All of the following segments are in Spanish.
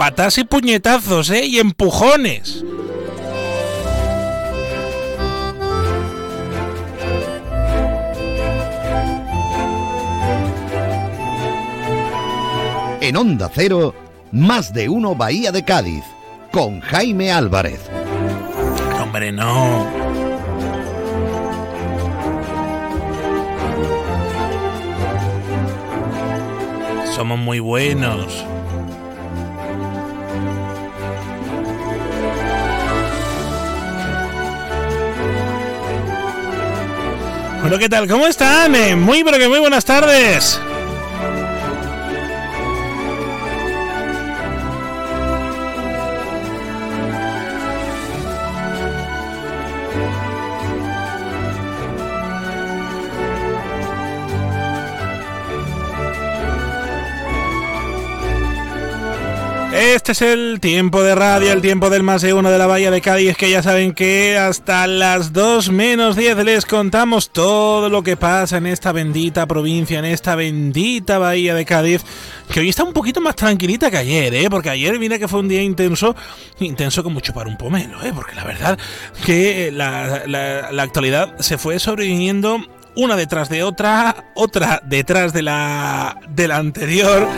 patas y puñetazos, ¿eh? Y empujones. En Onda Cero, más de uno Bahía de Cádiz, con Jaime Álvarez. Hombre, no. Somos muy buenos. Bueno, ¿qué tal? ¿Cómo están? Eh, muy, pero que muy buenas tardes. Este es el tiempo de radio, el tiempo del más de uno de la Bahía de Cádiz, que ya saben que hasta las 2 menos 10 les contamos todo lo que pasa en esta bendita provincia, en esta bendita Bahía de Cádiz, que hoy está un poquito más tranquilita que ayer, ¿eh? Porque ayer mira que fue un día intenso, intenso como chupar un pomelo, ¿eh? Porque la verdad que la, la actualidad se fue sobreviviendo una detrás de otra, otra detrás de la, de la anterior.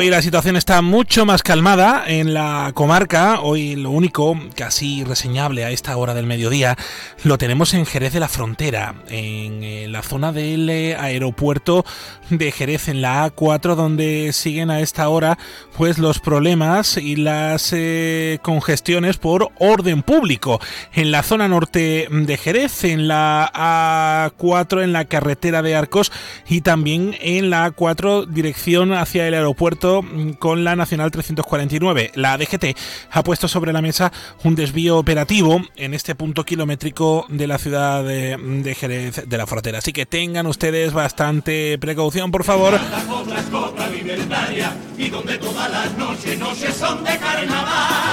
Hoy la situación está mucho más calmada en la comarca. Hoy lo único casi reseñable a esta hora del mediodía lo tenemos en Jerez de la Frontera, en eh, la zona del eh, aeropuerto de Jerez, en la A4, donde siguen a esta hora pues los problemas y las eh, congestiones por orden público. En la zona norte de Jerez, en la A4, en la carretera de Arcos y también en la A4 dirección hacia el aeropuerto con la Nacional 349. La DGT ha puesto sobre la mesa un desvío operativo en este punto kilométrico de la ciudad de, Jerez de la Frontera. Así que tengan ustedes bastante precaución, por favor.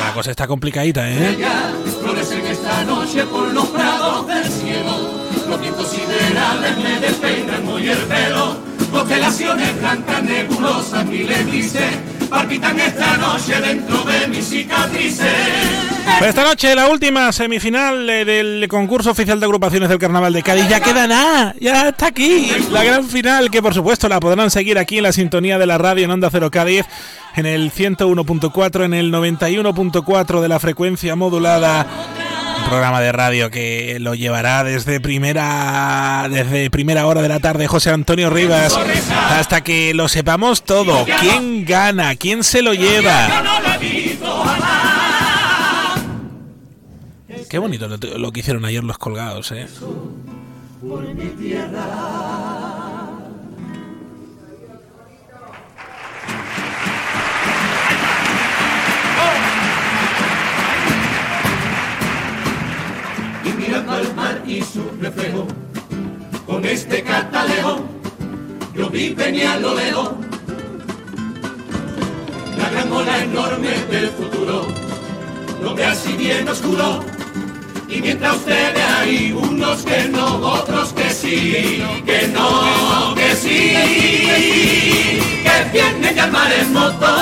La cosa está complicadita, ¿eh? Los vientos siderales me despeinan muy el pelo Blancas, nebulosas, miles palpitan esta noche dentro de mis cicatrices. Pues esta noche la última semifinal eh, del concurso oficial de agrupaciones del Carnaval de Cádiz. Ya queda nada, ya está aquí. La gran final que por supuesto la podrán seguir aquí en la sintonía de la radio en Onda Cero Cádiz, en el 101.4, en el 91.4 de la frecuencia modulada programa de radio que lo llevará desde primera desde primera hora de la tarde José Antonio Rivas hasta que lo sepamos todo. ¿Quién gana? ¿Quién se lo lleva? Qué bonito lo, que hicieron ayer los colgados, ¿eh? Al mar y su reflejo. Con este catalejo yo vi venía lo lejos la gran ola enorme del futuro, lo ve así bien oscuro. Y mientras ustedes hay unos que no, otros que sí, que no, que sí, que viene ya el maremoto,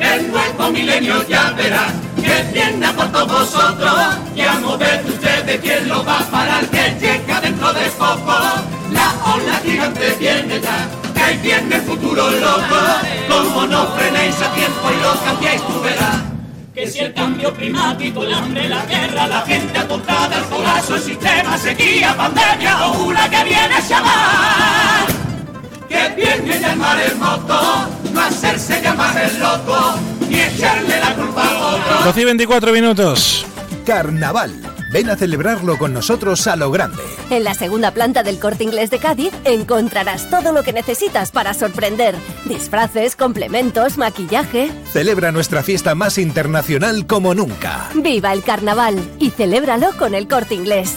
el nuevo milenio ya verá que viene por todos vosotros, y a mover ustedes quién lo va a parar, que llega dentro de poco, la ola gigante viene ya, que viene el futuro loco, como no frenéis a tiempo y lo cambiáis tú verás. Que si el cambio climático, el hambre, la guerra, la gente apuntada, el colapso, el sistema, sequía, pandemia o una que viene se va. Que viene ya el maremoto, no hacerse llamar el loco, y echarle la culpa a otro. 12 y 24 minutos. Carnaval. Ven a celebrarlo con nosotros a lo grande. En la segunda planta del Corte Inglés de Cádiz encontrarás todo lo que necesitas para sorprender. Disfraces, complementos, maquillaje. Celebra nuestra fiesta más internacional como nunca. ¡Viva el carnaval! Y celébralo con el Corte Inglés.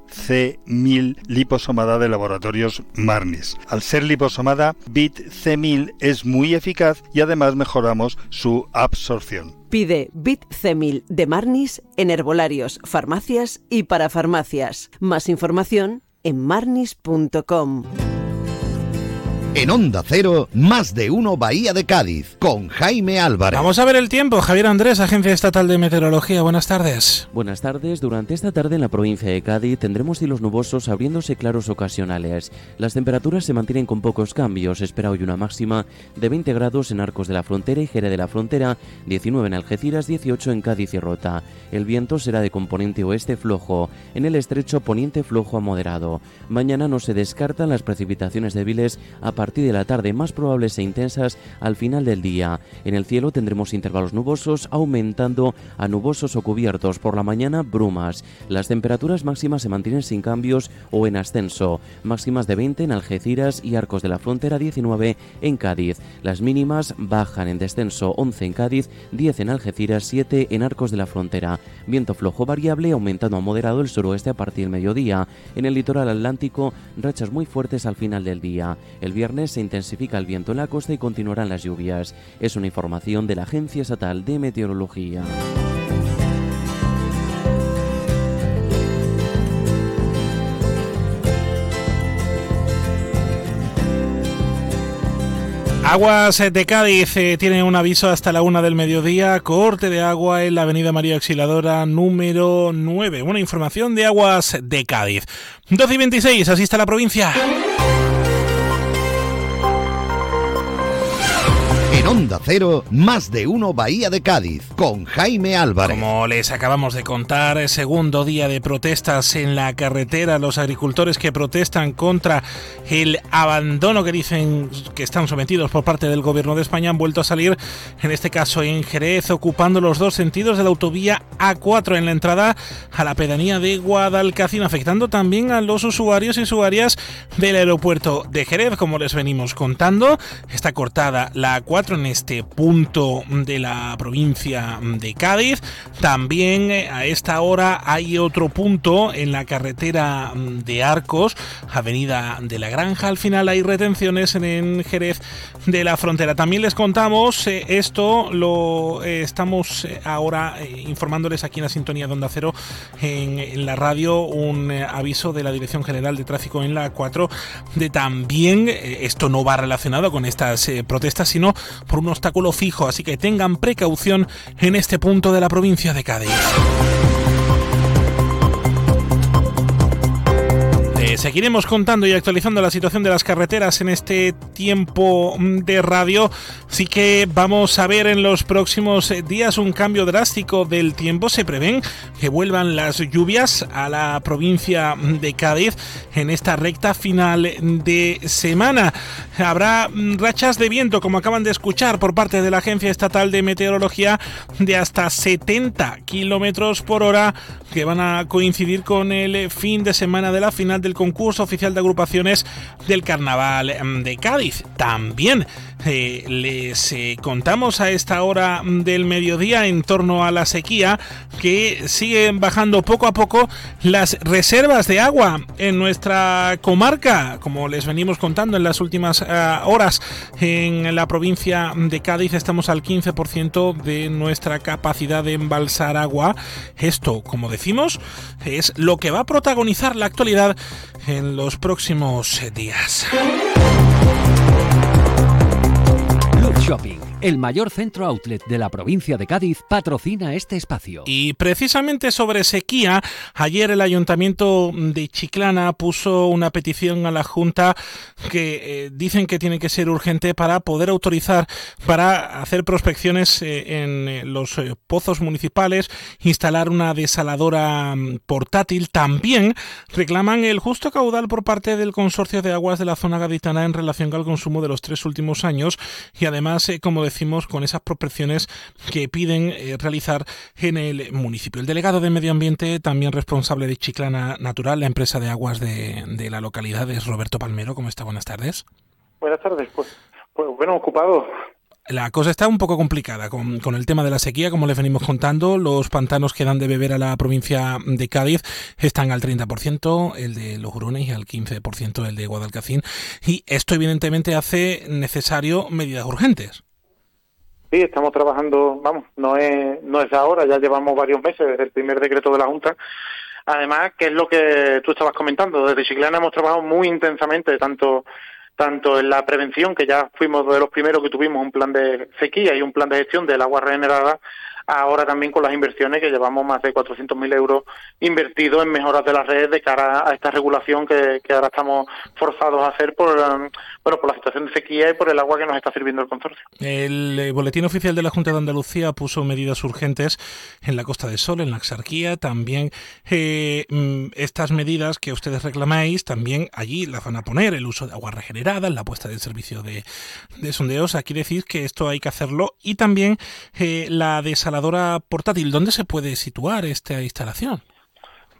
C1000 liposomada de laboratorios Marnis. Al ser liposomada, BIT C1000 es muy eficaz y además mejoramos su absorción. Pide BIT C1000 de Marnis en herbolarios, farmacias y parafarmacias. Más información en marnis.com. En Onda Cero, más de uno Bahía de Cádiz, con Jaime Álvarez. Vamos a ver el tiempo. Javier Andrés, Agencia Estatal de Meteorología. Buenas tardes. Buenas tardes. Durante esta tarde en la provincia de Cádiz tendremos cielos nubosos abriéndose claros ocasionales. Las temperaturas se mantienen con pocos cambios. espera hoy una máxima de 20 grados en Arcos de la Frontera y Jerez de la Frontera, 19 en Algeciras, 18 en Cádiz y Rota. El viento será de componente oeste flojo. En el estrecho poniente flojo a moderado. Mañana no se descartan las precipitaciones débiles a partir de la tarde, más probables e intensas al final del día. En el cielo tendremos intervalos nubosos aumentando a nubosos o cubiertos. Por la mañana, brumas. Las temperaturas máximas se mantienen sin cambios o en ascenso. Máximas de 20 en Algeciras y Arcos de la Frontera, 19 en Cádiz. Las mínimas bajan en descenso, 11 en Cádiz, 10 en Algeciras, 7 en Arcos de la Frontera. Viento flojo variable aumentando a moderado el suroeste a partir del mediodía. En el litoral atlántico, rachas muy fuertes al final del día. El viernes se intensifica el viento en la costa y continuarán las lluvias. Es una información de la Agencia Estatal de Meteorología. Aguas de Cádiz eh, tiene un aviso hasta la una del mediodía, corte de agua en la avenida María Auxiliadora número 9. Una información de Aguas de Cádiz. 12 y 26, así está la provincia. En Onda Cero, más de uno Bahía de Cádiz, con Jaime Álvarez. Como les acabamos de contar, segundo día de protestas en la carretera, los agricultores que protestan contra el abandono que dicen que están sometidos por parte del gobierno de España han vuelto a salir, en este caso en Jerez, ocupando los dos sentidos de la autovía A4 en la entrada a la pedanía de Guadalcacín, afectando también a los usuarios y usuarias del aeropuerto de Jerez, como les venimos contando. Está cortada la A4 en este punto de la provincia de Cádiz. También eh, a esta hora hay otro punto en la carretera de Arcos, Avenida de la Granja. Al final hay retenciones en Jerez de la Frontera. También les contamos, eh, esto lo eh, estamos ahora informándoles aquí en la sintonía de Onda Cero en, la radio, un aviso de la Dirección General de Tráfico en la 4 de también, esto no va relacionado con estas protestas, sino por un obstáculo fijo, así que tengan precaución en este punto de la provincia de Cádiz. Seguiremos contando y actualizando la situación de las carreteras en este tiempo de radio. Así que vamos a ver en los próximos días un cambio drástico del tiempo. Se prevén que vuelvan las lluvias a la provincia de Cádiz en esta recta final de semana. Habrá rachas de viento, como acaban de escuchar por parte de la Agencia Estatal de Meteorología, de hasta 70 kilómetros por hora que van a coincidir con el fin de semana de la final del concurso oficial de agrupaciones del Carnaval em, de Cádiz. También eh, les eh, contamos a esta hora del mediodía en torno a la sequía que siguen bajando poco a poco las reservas de agua en nuestra comarca, como les venimos contando en las últimas eh, horas en la provincia de Cádiz estamos al 15% de nuestra capacidad de embalsar agua. Esto, como decimos, es lo que va a protagonizar la actualidad en los próximos días. Shopping el mayor centro outlet de la provincia de Cádiz patrocina este espacio. Y precisamente sobre sequía, ayer el ayuntamiento de Chiclana puso una petición a la Junta que eh, dicen que tiene que ser urgente para poder autorizar para hacer prospecciones eh, en eh, los pozos municipales, instalar una desaladora mm, portátil. También reclaman el justo caudal por parte del consorcio de aguas de la zona gaditana en relación al consumo de los tres últimos años y además, como decimos, con esas prospecciones que piden eh, realizar en el municipio. El delegado de Medio Ambiente, también responsable de Chiclana Natural, la empresa de aguas de, de la localidad, es Roberto Palmero. ¿Cómo está? Buenas tardes. buenas tardes. Pues, pues bueno, ocupado. La cosa está un poco complicada con, con, el tema de la sequía, como les venimos contando. Los pantanos que dan de beber a la provincia de Cádiz están al 30%, el de los Hurones y al 15% el de Guadalcacín. Y esto evidentemente hace necesario medidas urgentes. Sí, estamos trabajando, vamos, no es, no es ahora, ya llevamos varios meses desde el primer decreto de la Junta. Además, que es lo que tú estabas comentando, desde Chiclana hemos trabajado muy intensamente, tanto tanto en la prevención, que ya fuimos de los primeros que tuvimos un plan de sequía y un plan de gestión del agua regenerada, ahora también con las inversiones que llevamos más de 400.000 euros invertidos en mejoras de las redes de cara a esta regulación que, ahora estamos forzados a hacer por, um, bueno, por la situación de sequía y por el agua que nos está sirviendo el consorcio. El eh, Boletín Oficial de la Junta de Andalucía puso medidas urgentes en la Costa del Sol, en la Axarquía, también eh, mm, estas medidas que ustedes reclamáis, también allí las van a poner, el uso de agua regenerada, la puesta del servicio de, sondeos, aquí decís que esto hay que hacerlo y también eh, la portátil, ¿dónde se puede situar esta instalación?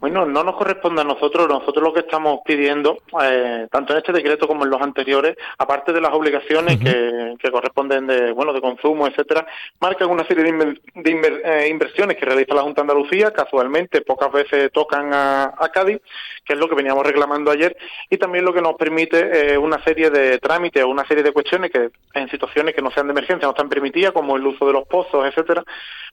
Bueno, no nos corresponde a nosotros. Nosotros lo que estamos pidiendo, eh, tanto en este decreto como en los anteriores, aparte de las obligaciones que, corresponden de bueno de consumo, etcétera, marcan una serie de, eh, inversiones que realiza la Junta de Andalucía. Casualmente, pocas veces tocan a, Cádiz, que es lo que veníamos reclamando ayer, y también lo que nos permite eh, una serie de trámites o una serie de cuestiones que en situaciones que no sean de emergencia no están permitidas, como el uso de los pozos, etcétera,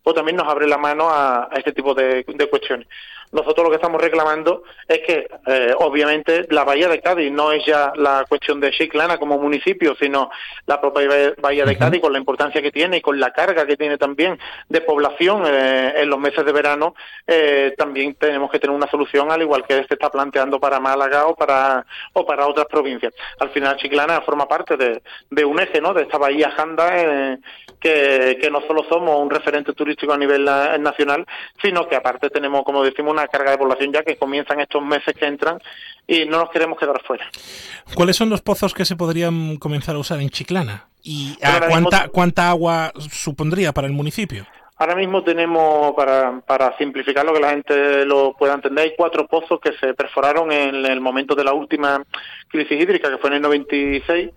pues también nos abre la mano a, este tipo de cuestiones. Nosotros lo que estamos reclamando es que, eh, obviamente, la Bahía de Cádiz no es ya la cuestión de Chiclana como municipio, sino la propia Bahía de Cádiz con la importancia que tiene y con la carga que tiene también de población eh, en los meses de verano, eh, también tenemos que tener una solución al igual que se está planteando para Málaga o para o para otras provincias. Al final, Chiclana forma parte de, de un eje, ¿no? De esta bahía Janda que, que no solo somos un referente turístico a nivel nacional, sino que aparte tenemos, como decimos, una carga de población ya que comienzan estos meses que entran y no nos queremos quedar fuera. ¿Cuáles son los pozos que se podrían comenzar a usar en Chiclana? ¿Y cuánta, cuánta agua supondría para el municipio? Ahora mismo tenemos, para, para simplificar lo que la gente lo pueda entender, hay cuatro pozos que se perforaron en el momento de la última crisis hídrica, que fue en el 96.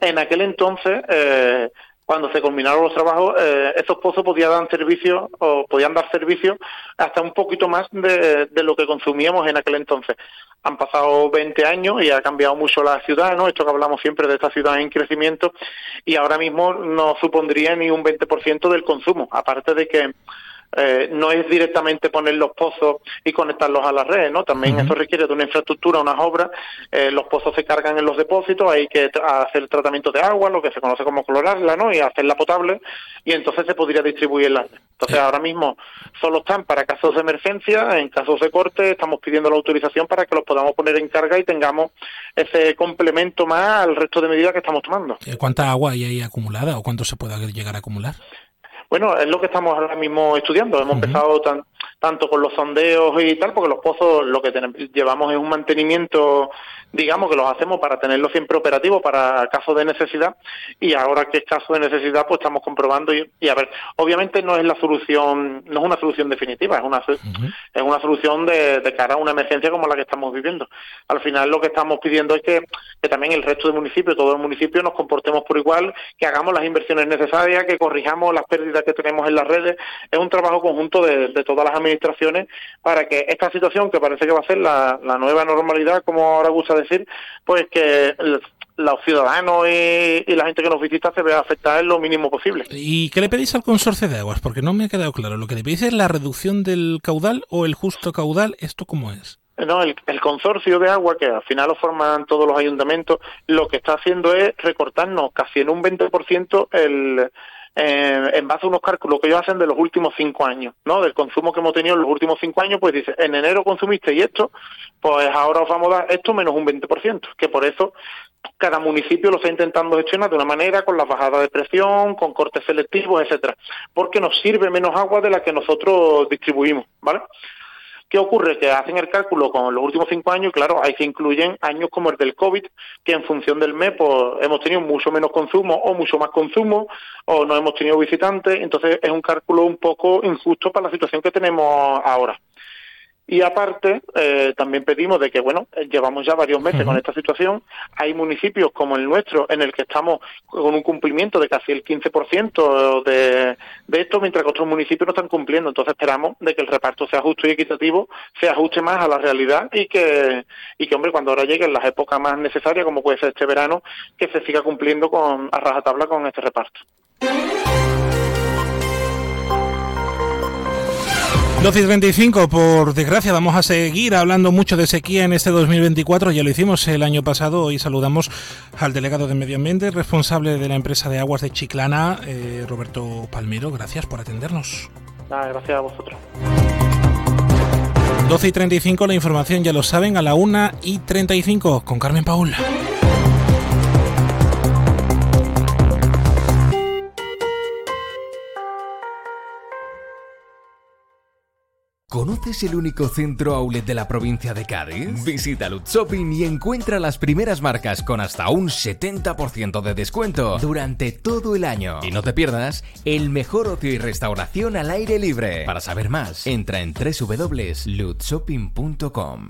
En aquel entonces, eh, cuando se culminaron los trabajos, eh, esos pozos podían dar servicio o podían dar servicio hasta un poquito más de, lo que consumíamos en aquel entonces. Han pasado 20 años y ha cambiado mucho la ciudad, ¿no? Esto que hablamos siempre de esta ciudad en crecimiento y ahora mismo no supondría ni un 20% del consumo, aparte de que eh, no es directamente poner los pozos y conectarlos a la red, ¿no? También eso requiere de una infraestructura, unas obras. Eh, los pozos se cargan en los depósitos, hay que hacer tratamiento de agua, lo que se conoce como clorarla, ¿no? Y hacerla potable, y entonces se podría distribuir la. Entonces, ahora mismo solo están para casos de emergencia, en casos de corte, estamos pidiendo la autorización para que los podamos poner en carga y tengamos ese complemento más al resto de medidas que estamos tomando. ¿Cuánta agua hay ahí acumulada o cuánto se puede llegar a acumular? Bueno, es lo que estamos ahora mismo estudiando. Hemos empezado tan, tanto con los sondeos y tal, porque los pozos lo que tenemos, llevamos es un mantenimiento, digamos, que los hacemos para tenerlos siempre operativos para casos de necesidad. Y ahora que es caso de necesidad, pues estamos comprobando. Y, a ver, obviamente no es la solución, no es una solución definitiva, es una, es una solución de, de, cara a una emergencia como la que estamos viviendo. Al final lo que estamos pidiendo es que, que también el resto del municipio, todos los municipios, nos comportemos por igual, que hagamos las inversiones necesarias, que corrijamos las pérdidas que tenemos en las redes, es un trabajo conjunto de, todas las administraciones para que esta situación, que parece que va a ser la, nueva normalidad, como ahora gusta decir, pues que los ciudadanos y, la gente que nos visita se vea afectada en lo mínimo posible. ¿Y qué le pedís al consorcio de aguas? Porque no me ha quedado claro. ¿Lo que le pedís es la reducción del caudal o el justo caudal? ¿Esto cómo es? No, el, consorcio de agua, que al final lo forman todos los ayuntamientos, lo que está haciendo es recortarnos casi en un 20% el, eh, en base a unos cálculos que ellos hacen de los últimos cinco años, ¿no? Del consumo que hemos tenido en los últimos cinco años, pues dice, en enero consumiste y esto, pues ahora os vamos a dar esto menos un 20%, que por eso cada municipio lo está intentando gestionar de una manera, con las bajadas de presión, con cortes selectivos, etcétera, porque nos sirve menos agua de la que nosotros distribuimos, ¿vale? ¿Qué ocurre? Que hacen el cálculo con los últimos cinco años y claro, ahí se incluyen años como el del COVID, que en función del mes pues, hemos tenido mucho menos consumo o mucho más consumo o no hemos tenido visitantes, entonces es un cálculo un poco injusto para la situación que tenemos ahora. Y aparte, eh, también pedimos de que, bueno, eh, llevamos ya varios meses con esta situación. Hay municipios como el nuestro en el que estamos con un cumplimiento de casi el 15% de, de esto, mientras que otros municipios no están cumpliendo. Entonces esperamos de que el reparto sea justo y equitativo, se ajuste más a la realidad y que, y que hombre, cuando ahora lleguen las épocas más necesarias, como puede ser este verano, que se siga cumpliendo con, a rajatabla con este reparto. 12 y 35, por desgracia, vamos a seguir hablando mucho de sequía en este 2024. Ya lo hicimos el año pasado. Hoy saludamos al delegado de Medio Ambiente, responsable de la empresa de aguas de Chiclana, eh, Roberto Palmero. Gracias por atendernos. gracias a vosotros. 12 y 35, la información ya lo saben, a la 1 y 35, con Carmen Paula. ¿Conoces el único centro outlet de la provincia de Cádiz? Visita Lutz Shopping y encuentra las primeras marcas con hasta un 70% de descuento durante todo el año. Y no te pierdas el mejor ocio y restauración al aire libre. Para saber más, entra en www.lutzshopping.com.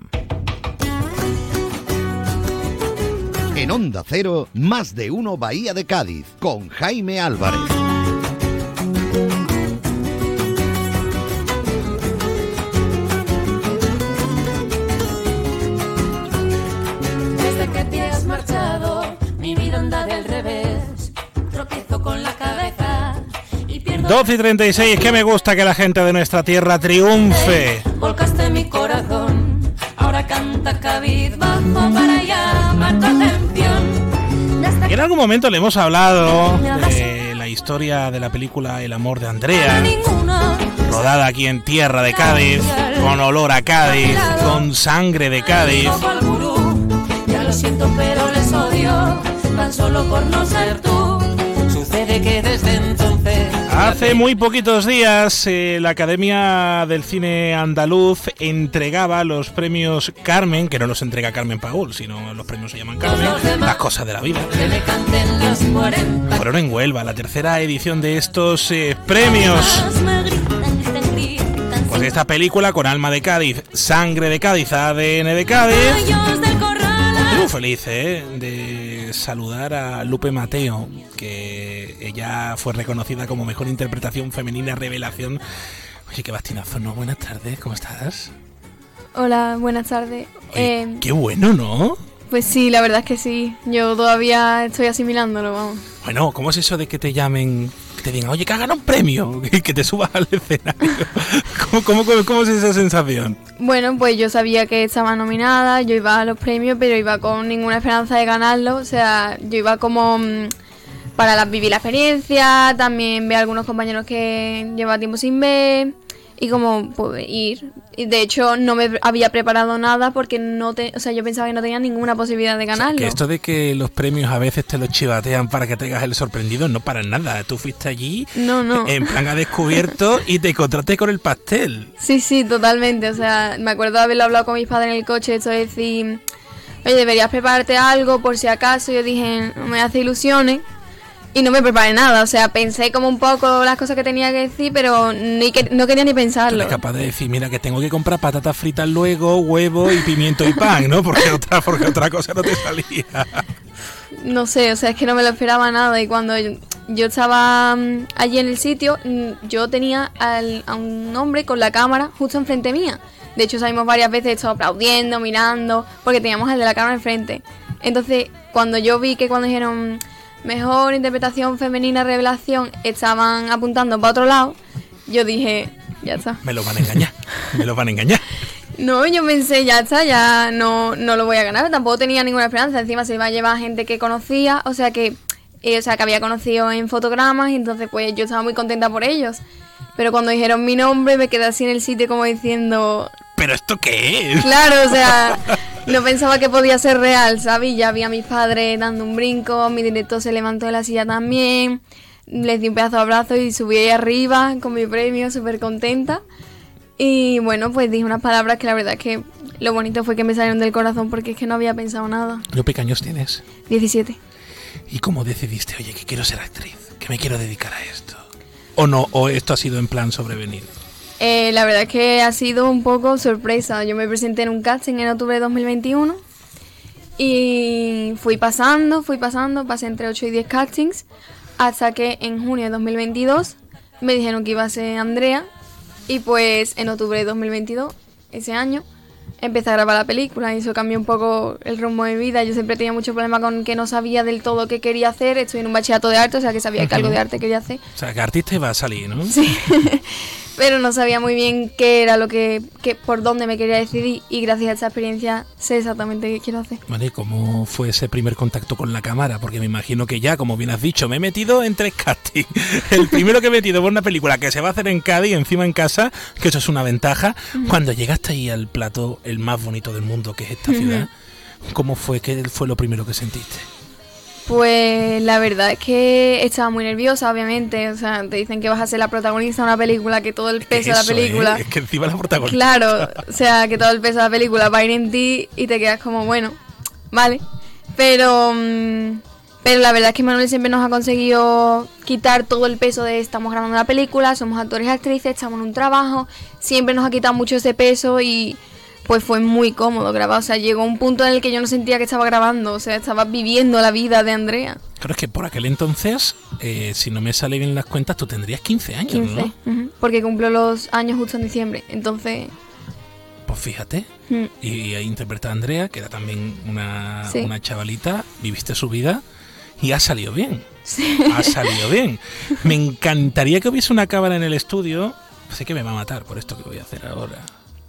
En Onda Cero, más de uno Bahía de Cádiz, con Jaime Álvarez. 12 y 36, que me gusta que la gente de nuestra tierra triunfe. Volcaste mi corazón, ahora canta cabizbajo para llamar tu atención. Desde En algún momento le hemos hablado de la historia de la película El amor de Andrea, rodada aquí en tierra de Cádiz, con olor a Cádiz, con sangre de Cádiz. Ya lo siento, pero les odio, tan solo por no ser tú. Que desde entonces Hace muy poquitos días eh, la Academia del Cine Andaluz entregaba los premios Carmen, que no los entrega Carmen Paul, sino los premios se llaman Carmen, las cosas de la vida. que me canten los 40. Fueron en Huelva, la tercera edición de estos eh, premios. Pues esta película con alma de Cádiz, sangre de Cádiz, ADN de Cádiz. Muy feliz eh, de saludar a Lupe Mateo, que ella fue reconocida como mejor interpretación femenina revelación. Oye, qué bastinazo, ¿no? Buenas tardes, ¿cómo estás? Hola, buenas tardes. Oye, Eh, qué bueno, ¿no? pues sí, la verdad es que sí. Yo todavía estoy asimilándolo, vamos. Bueno, ¿cómo es eso de que te llamen, que te digan, oye, que has ganado un premio, y que te subas al escenario? ¿Cómo, cómo, cómo, cómo es esa sensación? Bueno, pues yo sabía que estaba nominada, yo iba a los premios, pero iba con ninguna esperanza de ganarlo. O sea, yo iba como mm, para la- vivir la experiencia, también ver a algunos compañeros que llevaba tiempo sin ver y como pues, ir. Y de hecho no me había preparado nada porque no te, o sea, yo pensaba que no tenía ninguna posibilidad de ganarlo. Que esto de que los premios a veces te los chivatean para que tengas el sorprendido, no para nada. Tú fuiste allí No, no. en plan a descubierto y te encontraste con el pastel. Sí, sí, totalmente. O sea, me acuerdo de haberlo hablado con mis padres en el coche, esto de decir, oye, deberías prepararte algo por si acaso. Yo dije, no me hace ilusiones. Y no me preparé nada. O sea, pensé como un poco las cosas que tenía que decir, pero ni que, no quería ni pensarlo. eres capaz de decir, mira, que tengo que comprar patatas fritas luego, huevo y pimiento y pan, ¿no? Porque otra, porque otra cosa no te salía. No sé, o sea, es que no me lo esperaba nada. Y cuando yo, yo estaba mm, allí en el sitio, mm, yo tenía al- a un hombre con la cámara justo enfrente mía. De hecho, salimos varias veces, estaba aplaudiendo, mirando, porque teníamos al de la cámara enfrente. Entonces, cuando yo vi que cuando dijeron mejor interpretación femenina revelación, estaban apuntando para otro lado, yo dije, ya está. Me lo van a engañar, me lo van a engañar. No, yo pensé, ya está, ya no, no lo voy a ganar. Tampoco tenía ninguna esperanza. Encima se iba a llevar gente que conocía, o sea que, eh, o sea, que había conocido en fotogramas, y entonces pues yo estaba muy contenta por ellos. Pero cuando dijeron mi nombre me quedé así en el sitio como diciendo, ¿Pero esto qué es? claro, o sea, no pensaba que podía ser real, ¿sabes? Ya vi a mis padres dando un brinco, mi director se levantó de la silla también, les di un pedazo de abrazo y subí ahí arriba con mi premio, súper contenta. Y bueno, pues dije unas palabras que la verdad es que lo bonito fue que me salieron del corazón porque es que no había pensado nada. ¿Qué pequeños tienes? 17. ¿Y cómo decidiste, oye, que quiero ser actriz? Que me quiero dedicar a esto. ¿O no? ¿O esto ha sido en plan sobrevenido? Eh, la verdad es que ha sido un poco sorpresa. Yo me presenté en un casting en octubre de 2021 y fui pasando, fui pasando, pasé entre 8 y 10 castings hasta que en junio de 2022 me dijeron que iba a ser Andrea y pues en octubre de 2022, ese año, empecé a grabar la película y eso cambió un poco el rumbo de mi vida. Yo siempre tenía mucho problema con que no sabía del todo qué quería hacer. Estoy en un bachillerato de arte, o sea que sabía que algo de arte quería hacer. O sea, que artista iba a salir, ¿no? Sí. pero no sabía muy bien qué era lo que, que, por dónde me quería decidir y gracias a esa experiencia sé exactamente qué quiero hacer. Vale, ¿cómo fue ese primer contacto con la cámara? Porque me imagino que ya, como bien has dicho, me he metido en tres castings. El primero que he metido por una película que se va a hacer en Cádiz, encima en casa, que eso es una ventaja. Cuando llegaste ahí al plato, el más bonito del mundo, que es esta ciudad, ¿cómo fue? ¿Qué fue lo primero que sentiste? Pues la verdad es que estaba muy nerviosa, obviamente. O sea, te dicen que vas a ser la protagonista de una película, que todo el peso de la película. Es que encima la protagonista. Claro, o sea, que todo el peso de la película va a ir en ti y te quedas como, bueno, vale. Pero, mm, pero la verdad es que Manuel siempre nos ha conseguido quitar todo el peso de estamos grabando una película, somos actores y actrices, estamos en un trabajo. Siempre nos ha quitado mucho ese peso y pues fue muy cómodo grabar. O sea, llegó un punto en el que yo no sentía que estaba grabando, o sea, estaba viviendo la vida de Andrea. Claro, es que por aquel entonces, eh, si no me sale bien las cuentas, tú tendrías 15 años, 15, ¿no? ujú, porque cumplo los años justo en diciembre. Entonces, Pues fíjate. Mm. Y ahí interpreta a Andrea, que era también una, Sí. una chavalita, viviste su vida y ha salido bien. Sí. Ha salido bien. Me encantaría que hubiese una cámara en el estudio. Sé que me va a matar por esto que voy a hacer ahora.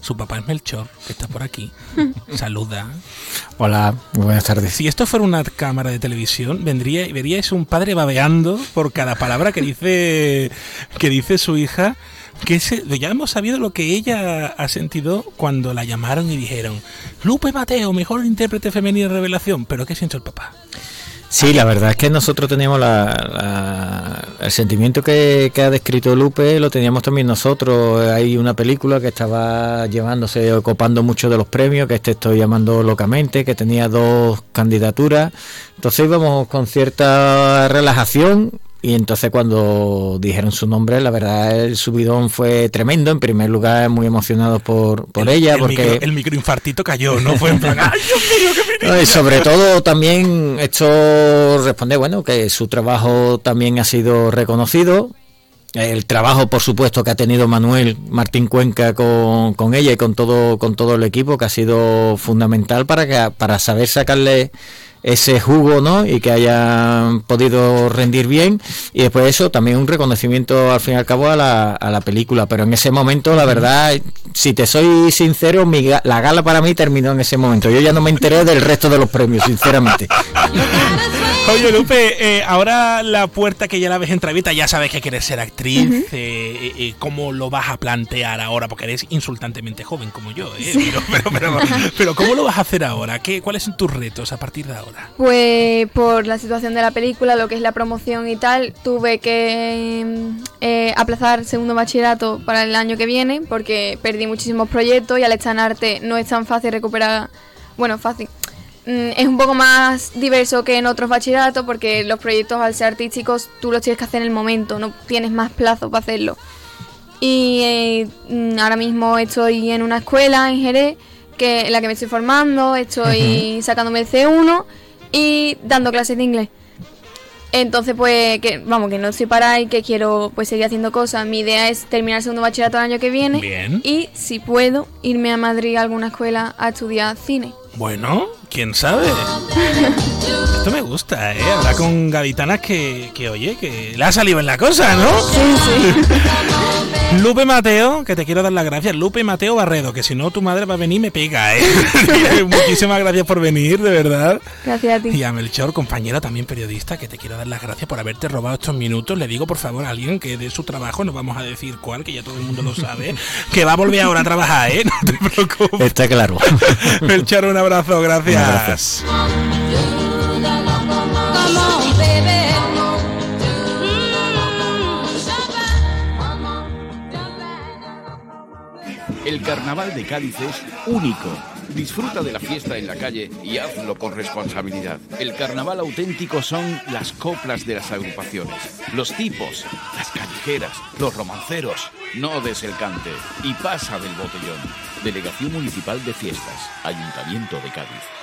Su papá es Melchor, que está por aquí. Saluda. Hola, muy buenas tardes. Si esto fuera una cámara de televisión, vendría y veríais un padre babeando por cada palabra que dice que dice su hija. Que se- ya hemos sabido lo que ella ha sentido cuando la llamaron y dijeron Lupe Mateo, mejor intérprete femenino de revelación. Pero ¿qué siento el papá? Sí, la verdad es que nosotros teníamos la, la- el sentimiento que, que ha descrito Lupe, lo teníamos también nosotros. Hay una película que estaba llevándose, copando mucho de los premios, que este estoy llamando locamente, que tenía dos candidaturas. Entonces íbamos con cierta relajación. Y entonces cuando dijeron su nombre, la verdad el subidón fue tremendo. En primer lugar, muy emocionados por, por ella, el, porque micro, el microinfartito cayó, ¿no? Fue en plan, ¡ay, Dios mío, qué Y sobre todo también esto responde, bueno, que su trabajo también ha sido reconocido. El trabajo, por supuesto, que ha tenido Manuel Martín Cuenca con, con ella y con todo, con todo el equipo, que ha sido fundamental para que para saber sacarle ese jugo, ¿no? Y que hayan podido rendir bien. Y después de eso, también un reconocimiento al fin y al cabo a la, a la película. Pero en ese momento, la verdad, si te soy sincero, mi ga- la gala para mí terminó en ese momento. Yo ya no me enteré del resto de los premios, sinceramente. Oye, Lupe, eh, ahora la puerta que ya la ves entrevista, ya sabes que quieres ser actriz. eh, eh, eh, ¿Cómo lo vas a plantear ahora? Porque eres insultantemente joven como yo, ¿eh? Pero, pero, pero, pero ¿cómo lo vas a hacer ahora? ¿Qué, ¿Cuáles son tus retos a partir de ahora? Pues por la situación de la película, lo que es la promoción y tal, tuve que mm, eh, aplazar segundo bachillerato para el año que viene porque perdí muchísimos proyectos y al estar en arte no es tan fácil recuperar, bueno, fácil. Mm, Es un poco más diverso que en otros bachilleratos porque los proyectos al ser artísticos tú los tienes que hacer en el momento, no tienes más plazo para hacerlo. Y eh, mm, ahora mismo estoy en una escuela en Jerez que, en la que me estoy formando, estoy sacándome el C1 y dando clases de inglés. Entonces, pues, que vamos, que no estoy parada y que quiero pues seguir haciendo cosas. Mi idea es terminar el segundo bachillerato el año que viene. Bien. Y si puedo, irme a Madrid a alguna escuela a estudiar cine. Bueno, quién sabe. Esto me gusta, ¿eh? Hablar con gaditanas que, que, oye, que le ha salido en la cosa, ¿no? Sí, sí. Lupe Mateo, que te quiero dar las gracias. Lupe Mateo Barredo, que si no tu madre va a venir y me pega, ¿eh? Muchísimas gracias por venir, de verdad. Gracias a ti. Y a Melchor, compañera también periodista, que te quiero dar las gracias por haberte robado estos minutos. Le digo, por favor, a alguien que de su trabajo, no vamos a decir cuál, que ya todo el mundo lo sabe, que va a volver ahora a trabajar, ¿eh? No te preocupes. Está claro. Melchor, un abrazo, gracias. Gracias. El carnaval de Cádiz es único. Disfruta de la fiesta en la calle y hazlo con responsabilidad. El carnaval auténtico son las coplas de las agrupaciones, los tipos, las callejeras, los romanceros, no des el cante y pasa del botellón. Delegación Municipal de Fiestas, Ayuntamiento de Cádiz.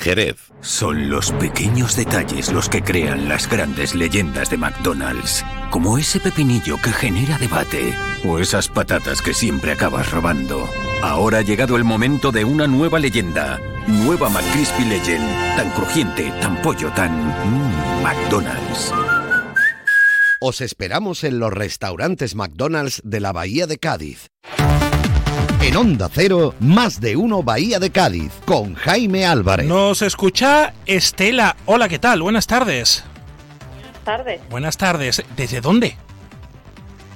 Jerez. Son los pequeños detalles los que crean las grandes leyendas de McDonald's, como ese pepinillo que genera debate o esas patatas que siempre acabas robando. Ahora ha llegado el momento de una nueva leyenda, nueva McCrispy Legend, tan crujiente, tan pollo, tan mm, McDonald's. Os esperamos en los restaurantes McDonald's de la Bahía de Cádiz. En Onda Cero, más de uno Bahía de Cádiz, con Jaime Álvarez. Nos escucha Estela. Hola, ¿qué tal? Buenas tardes. Buenas tardes. Buenas tardes. ¿Desde dónde?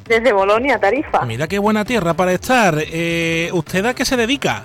Desde Bolonia, Tarifa. Mira qué buena tierra para estar. Eh, ¿Usted a qué se dedica?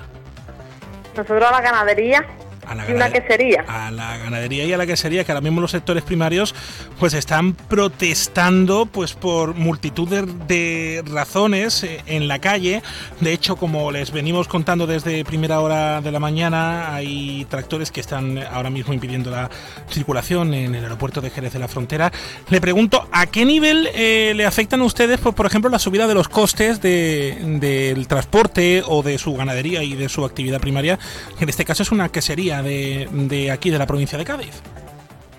Nosotros a la ganadería A la y una ganade- quesería. a la ganadería y a la quesería, que ahora mismo los sectores primarios pues están protestando pues por multitud de, de razones eh, en la calle. De hecho, como les venimos contando desde primera hora de la mañana, hay tractores que están ahora mismo impidiendo la circulación en el aeropuerto de Jerez de la Frontera. Le pregunto, ¿a qué nivel eh, le afectan a ustedes, pues, por ejemplo, la subida de los costes de- del transporte o de su ganadería y de su actividad primaria? En este caso es una quesería de, de aquí, de la provincia de Cádiz.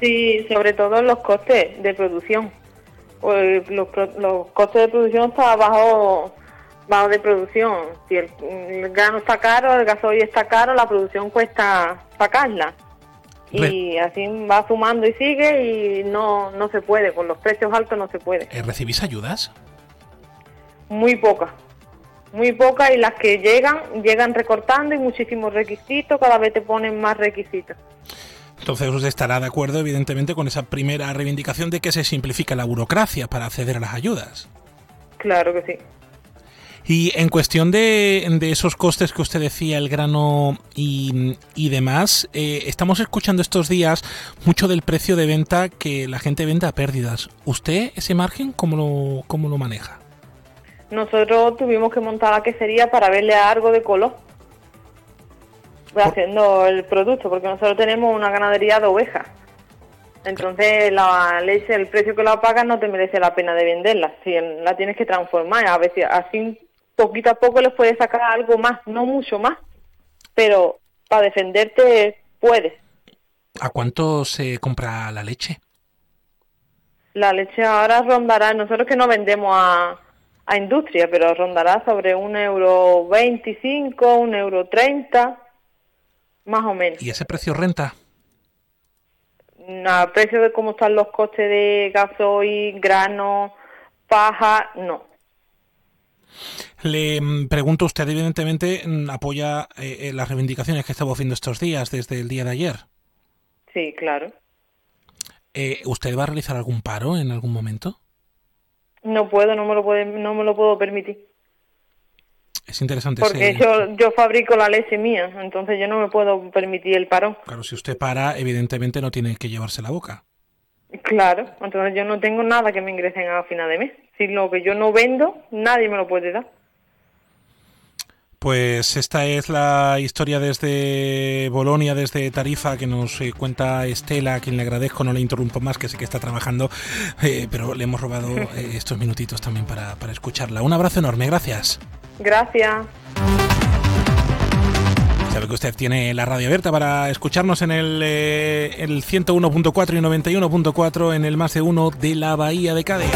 Sí, sobre todo los costes de producción. Pues los, costes de producción están bajo, bajo de producción. Si el, el grano está caro, el gasoil está caro, la producción cuesta sacarla. Y así va sumando y sigue y no, no se puede, con los precios altos no se puede. Eh, ¿Recibís ayudas? Muy pocas. Muy pocas y las que llegan, llegan recortando y muchísimos requisitos, cada vez te ponen más requisitos. Entonces usted estará de acuerdo, evidentemente, con esa primera reivindicación de que se simplifica la burocracia para acceder a las ayudas. Claro que sí. Y en cuestión de, de esos costes que usted decía, el grano y, y demás, eh, estamos escuchando estos días mucho del precio de venta que la gente vende a pérdidas. ¿Usted ese margen cómo lo, cómo lo maneja? Nosotros tuvimos que montar la quesería para verle algo de color haciendo el producto, porque nosotros tenemos una ganadería de ovejas. Entonces la leche, el precio que la pagas no te merece la pena de venderla, si la tienes que transformar, a veces así poquito a poco les puedes sacar algo más, no mucho más, pero para defenderte puedes. ¿A cuánto se compra la leche? La leche ahora rondará, nosotros que no vendemos a, a industria, pero rondará sobre un euro veinticinco, un euro treinta, más o menos. ¿Y ese precio renta? A precio de cómo están los costes de gasoil, grano, paja, no. Le mm, pregunto, usted evidentemente mm, apoya eh, eh, las reivindicaciones que estamos haciendo estos días, desde el día de ayer. Sí, claro. Eh, ¿Usted va a realizar algún paro en algún momento? No puedo, no me lo puede, no me lo puedo permitir. Es interesante Porque ese- yo, yo fabrico la leche mía, entonces yo no me puedo permitir el parón. Claro, si usted para, evidentemente no tiene que llevarse la boca. Claro, entonces yo no tengo nada que me ingresen a final de mes. Si lo que yo no vendo, nadie me lo puede dar. Pues esta es la historia desde Bolonia, desde Tarifa, que nos eh, cuenta Estela, a quien le agradezco, no le interrumpo más, que sé que está trabajando, eh, pero le hemos robado eh, estos minutitos también para, para escucharla. Un abrazo enorme, gracias. Gracias. Sabe que usted tiene la radio abierta para escucharnos en el, eh, el 101.4 y 91.4 en el más de uno de la Bahía de Cádiz.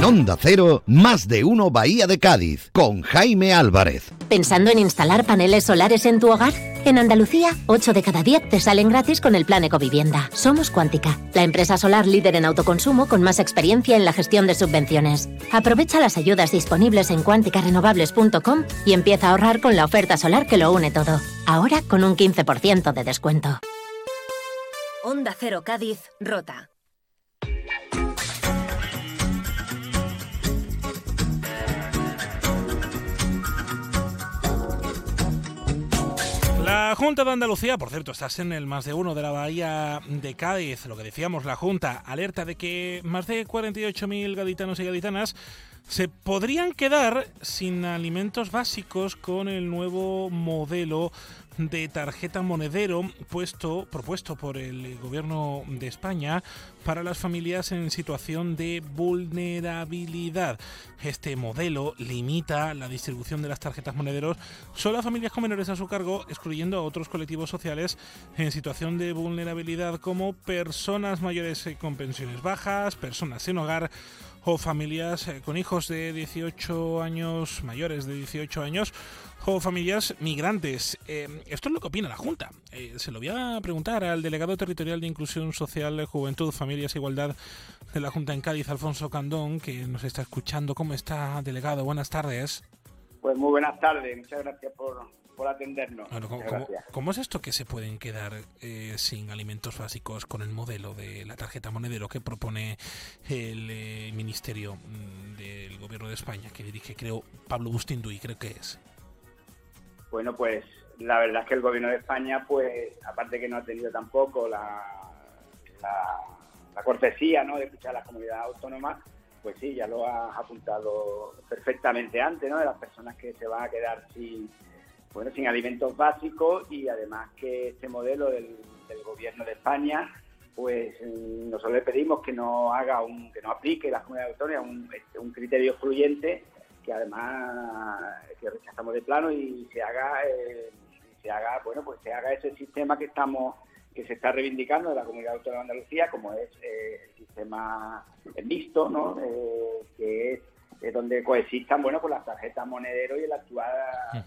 En Onda Cero, más de uno Bahía de Cádiz, con Jaime Álvarez. ¿Pensando en instalar paneles solares en tu hogar? En Andalucía, 8 de cada 10 te salen gratis con el plan Ecovivienda. Somos Cuántica, la empresa solar líder en autoconsumo con más experiencia en la gestión de subvenciones. Aprovecha las ayudas disponibles en cuánticarenovables.com y empieza a ahorrar con la oferta solar que lo une todo. Ahora con un 15% de descuento. Onda Cero Cádiz, Rota. La Junta de Andalucía, por cierto, estás en el más de uno de la Bahía de Cádiz. Lo que decíamos, la Junta alerta de que más de 48.000 gaditanos y gaditanas se podrían quedar sin alimentos básicos con el nuevo modelo de tarjeta monedero puesto, propuesto por el gobierno de España para las familias en situación de vulnerabilidad. Este modelo limita la distribución de las tarjetas monederos solo a familias con menores a su cargo, excluyendo a otros colectivos sociales en situación de vulnerabilidad como personas mayores con pensiones bajas, personas sin hogar o familias con hijos de 18 años, mayores de 18 años, o familias migrantes. Eh, esto es lo que opina la Junta. Eh, se lo voy a preguntar al delegado territorial de Inclusión Social, Juventud, Familias e Igualdad de la Junta en Cádiz, Alfonso Candón, que nos está escuchando. ¿Cómo está, delegado? Buenas tardes. Pues muy buenas tardes, muchas gracias por, por atendernos. ¿cómo, es esto que se pueden quedar eh, sin alimentos básicos con el modelo de la tarjeta monedero que propone el eh, Ministerio mm, del Gobierno de España, que dirige, creo, Pablo Bustinduy, creo que es? Bueno, pues la verdad es que el Gobierno de España, pues aparte que no ha tenido tampoco la, cortesía ¿no? de escuchar a las comunidades autónomas, pues sí, ya lo has apuntado perfectamente antes, ¿no? De las personas que se van a quedar sin bueno, sin alimentos básicos y además que este modelo del, gobierno de España pues mm, nosotros le pedimos que no haga un, que no aplique la comunidad autónoma un, este, un criterio excluyente que además que rechazamos de plano y se haga eh, se haga bueno pues se haga ese sistema que estamos que se está reivindicando de la comunidad autónoma de Andalucía como es eh, el sistema mixto no eh, que es es donde coexistan bueno con las tarjetas monedero y el actual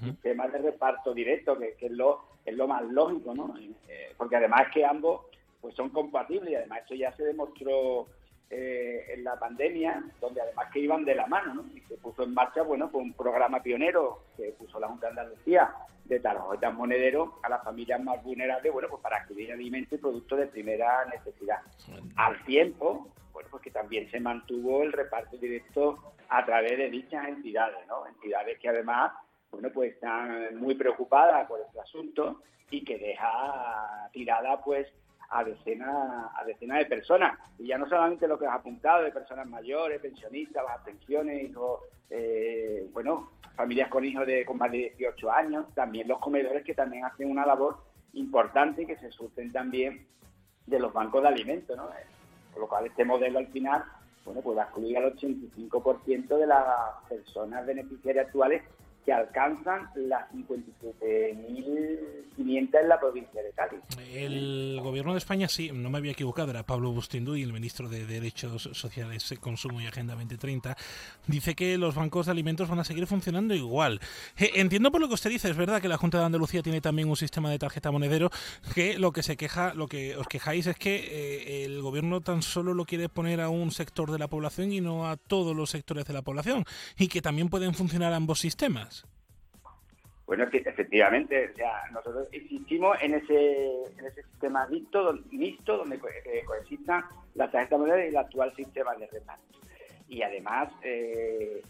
sistema de reparto directo que, es lo es lo más lógico no eh, porque además que ambos pues son compatibles y además esto ya se demostró eh, en la pandemia donde además que iban de la mano ¿no? y se puso en marcha bueno pues un programa pionero que puso la Junta de Andalucía de tarjetas monedero a las familias más vulnerables bueno pues para adquirir alimentos y productos de primera necesidad al tiempo bueno pues que también se mantuvo el reparto directo a través de dichas entidades, ¿no? Entidades que además, bueno, pues están muy preocupadas por este asunto y que deja tirada, pues, a decenas, a decenas de personas. Y ya no solamente lo que has apuntado de personas mayores, pensionistas, bajas pensiones, o, eh, bueno, familias con hijos de con más de 18 años, también los comedores que también hacen una labor importante y que se surten también de los bancos de alimentos, ¿no? Por lo cual este modelo al final bueno, pues va a excluir al 85% de las personas beneficiarias actuales que alcanzan las 57.500 en la provincia de Cádiz. El gobierno de España, sí, no me había equivocado, era Pablo Bustinduy, el ministro de Derechos Sociales, Consumo y Agenda 2030, dice que los bancos de alimentos van a seguir funcionando igual. Eh, entiendo por lo que usted dice, es verdad que la Junta de Andalucía tiene también un sistema de tarjeta monedero, que lo que se queja, lo que os quejáis es que eh, el gobierno tan solo lo quiere poner a un sector de la población y no a todos los sectores de la población, y que también pueden funcionar ambos sistemas. Bueno, que efectivamente, o sea, nosotros insistimos en ese, en ese sistema mixto, mixto donde eh, coexistan las tarjetas moneda y el actual sistema de reparto. Y además, eh,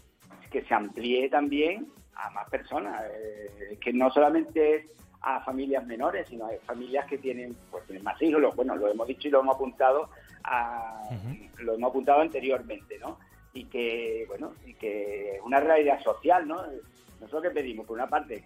que se amplíe también a más personas, eh, que no solamente es a familias menores, sino a familias que tienen, pues, tienen más hijos, bueno, lo hemos dicho y lo hemos apuntado a, lo hemos apuntado anteriormente, ¿no? Y que, bueno, y que es una realidad social, ¿no? Nosotros que pedimos, por una parte,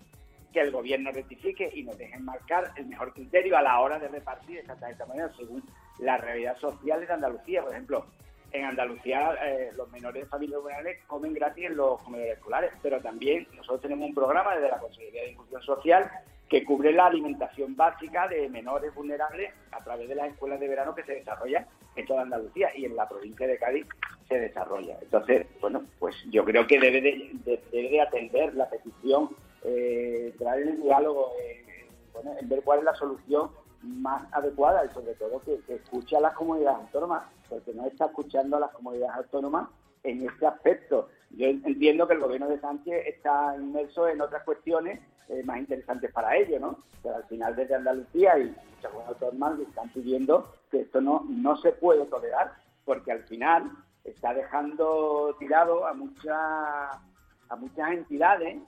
que el gobierno rectifique y nos dejen marcar el mejor criterio a la hora de repartir esa tarjeta moneda según la realidad social de Andalucía. Por ejemplo, en Andalucía eh, los menores de familias vulnerables comen gratis en los comedores escolares, pero también nosotros tenemos un programa desde la Consejería de Inclusión Social que cubre la alimentación básica de menores vulnerables a través de las escuelas de verano que se desarrollan en toda Andalucía y en la provincia de Cádiz se desarrolla. Entonces, bueno, pues yo creo que debe de, atender la petición, eh, traer el diálogo, eh, en ver cuál es la solución más adecuada y sobre todo que, que, escuche a las comunidades autónomas, porque no está escuchando a las comunidades autónomas en este aspecto. Yo entiendo que el gobierno de Sánchez está inmerso en otras cuestiones eh, más interesantes para ello, ¿no? Pero al final desde Andalucía y muchas comunidades están pidiendo que esto no, no se puede tolerar, porque al final está dejando tirado a muchas a muchas entidades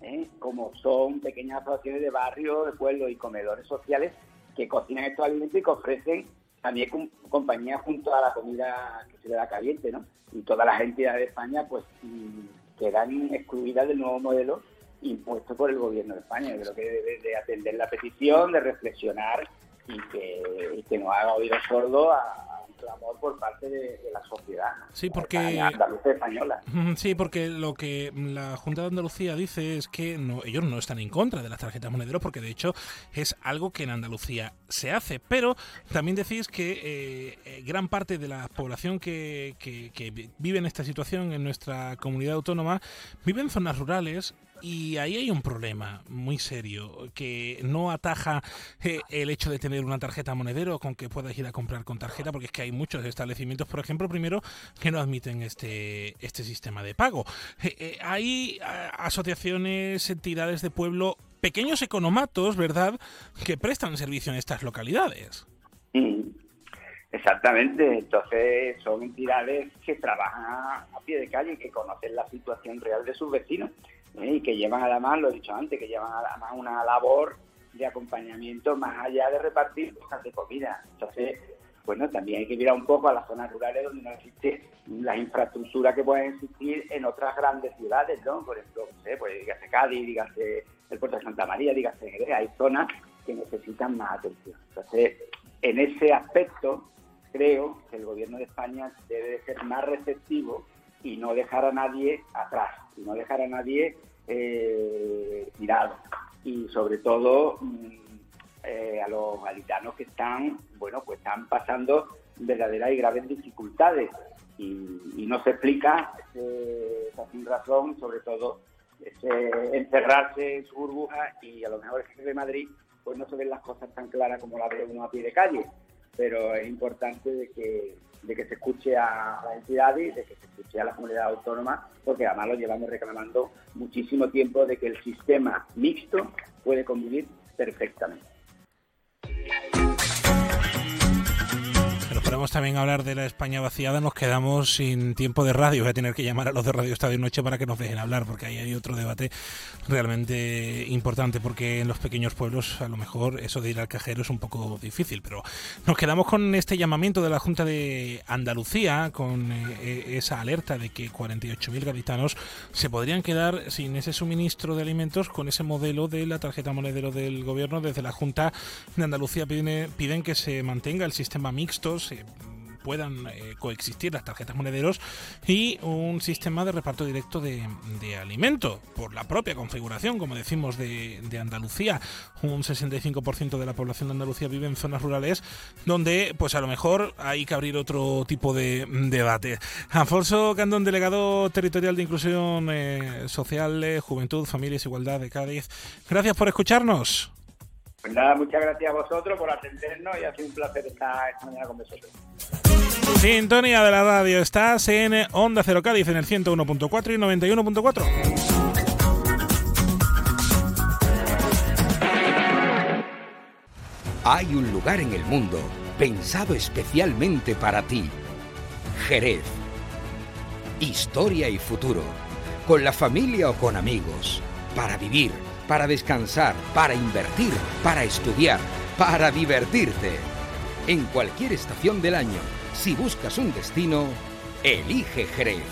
¿eh? como son pequeñas asociaciones de barrio, de pueblo y comedores sociales que cocinan estos alimentos y que ofrecen también com- compañía junto a la comida que se le da caliente, ¿no? Y todas las entidades de España, pues, mm, quedan excluidas del nuevo modelo impuesto por el gobierno de España. Yo creo que debe de atender la petición, de reflexionar y que, y que no haga oídos sordos a, clamor por parte de, de la sociedad. Sí, porque- andaluza española. Sí, porque lo que la Junta de Andalucía dice es que no, ellos no están en contra de las tarjetas monederos, porque de hecho es algo que en Andalucía se hace. Pero también decís que eh, eh, gran parte de la población que, que- que vi- vive en esta situación en nuestra comunidad autónoma vive en zonas rurales. Y ahí hay un problema muy serio que no ataja eh, el hecho de tener una tarjeta monedero con que puedas ir a comprar con tarjeta, porque es que hay muchos establecimientos, por ejemplo, primero que no admiten este, este sistema de pago. Eh, eh, hay asociaciones, entidades de pueblo, pequeños economatos, ¿verdad?, que prestan servicio en estas localidades. Exactamente, entonces son entidades que trabajan a, pie de calle y que conocen la situación real de sus vecinos. Y que llevan además, lo he dicho antes, que llevan además una labor de acompañamiento más allá de repartir cosas de comida. Entonces, bueno, también hay que mirar un poco a las zonas rurales donde no existe la infraestructura que pueden existir en otras grandes ciudades, ¿no? Por ejemplo, no sé, pues dígase Cádiz, dígase el puerto de Santa María, dígase Jerez, hay zonas que necesitan más atención. Entonces, en ese aspecto, creo que el gobierno de España debe de ser más receptivo y no dejar a nadie atrás, y no dejar a nadie eh, tirado. Y sobre todo mm, eh, a los gaditanos que están, bueno, pues están pasando verdaderas y graves dificultades. Y, no se explica eh, sin sobre todo ese encerrarse en su burbuja y a lo mejor el jefe de Madrid pues no se ven las cosas tan claras como la ve uno a pie de calle pero es importante de que, de que se escuche a las entidades, de que se escuche a la comunidad autónoma, porque además lo llevamos reclamando muchísimo tiempo de que el sistema mixto puede convivir perfectamente. Podemos también hablar de la España vaciada, nos quedamos sin tiempo de radio. Voy a tener que llamar a los de Radio Estadio Noche para que nos dejen hablar, porque ahí hay otro debate realmente importante, porque en los pequeños pueblos a lo mejor eso de ir al cajero es un poco difícil. Pero nos quedamos con este llamamiento de la Junta de Andalucía, con eh, esa alerta de que 48.000 gaditanos se podrían quedar sin ese suministro de alimentos con ese modelo de la tarjeta monedero del gobierno. Desde la Junta de Andalucía piden, que se mantenga el sistema mixto, puedan eh, coexistir las tarjetas monederos y un sistema de reparto directo de, alimento por la propia configuración, como decimos, de, Andalucía. Un 65% de la población de Andalucía vive en zonas rurales donde, pues a lo mejor hay que abrir otro tipo de debate. Alfonso Candón, delegado territorial de Inclusión eh, Social, eh, Juventud, Familias, Igualdad de Cádiz. Gracias por escucharnos. Pues nada, muchas gracias a vosotros por atendernos y ha sido un placer estar esta mañana con vosotros. Sintonía de la radio, estás en Onda Cero Cádiz en el 101.4 y 91.4. Hay un lugar en el mundo pensado especialmente para ti. Jerez. Historia y futuro. Con la familia o con amigos. Para vivir, para descansar, para invertir, para estudiar, para divertirte. En cualquier estación del año, si buscas un destino, elige Jerez.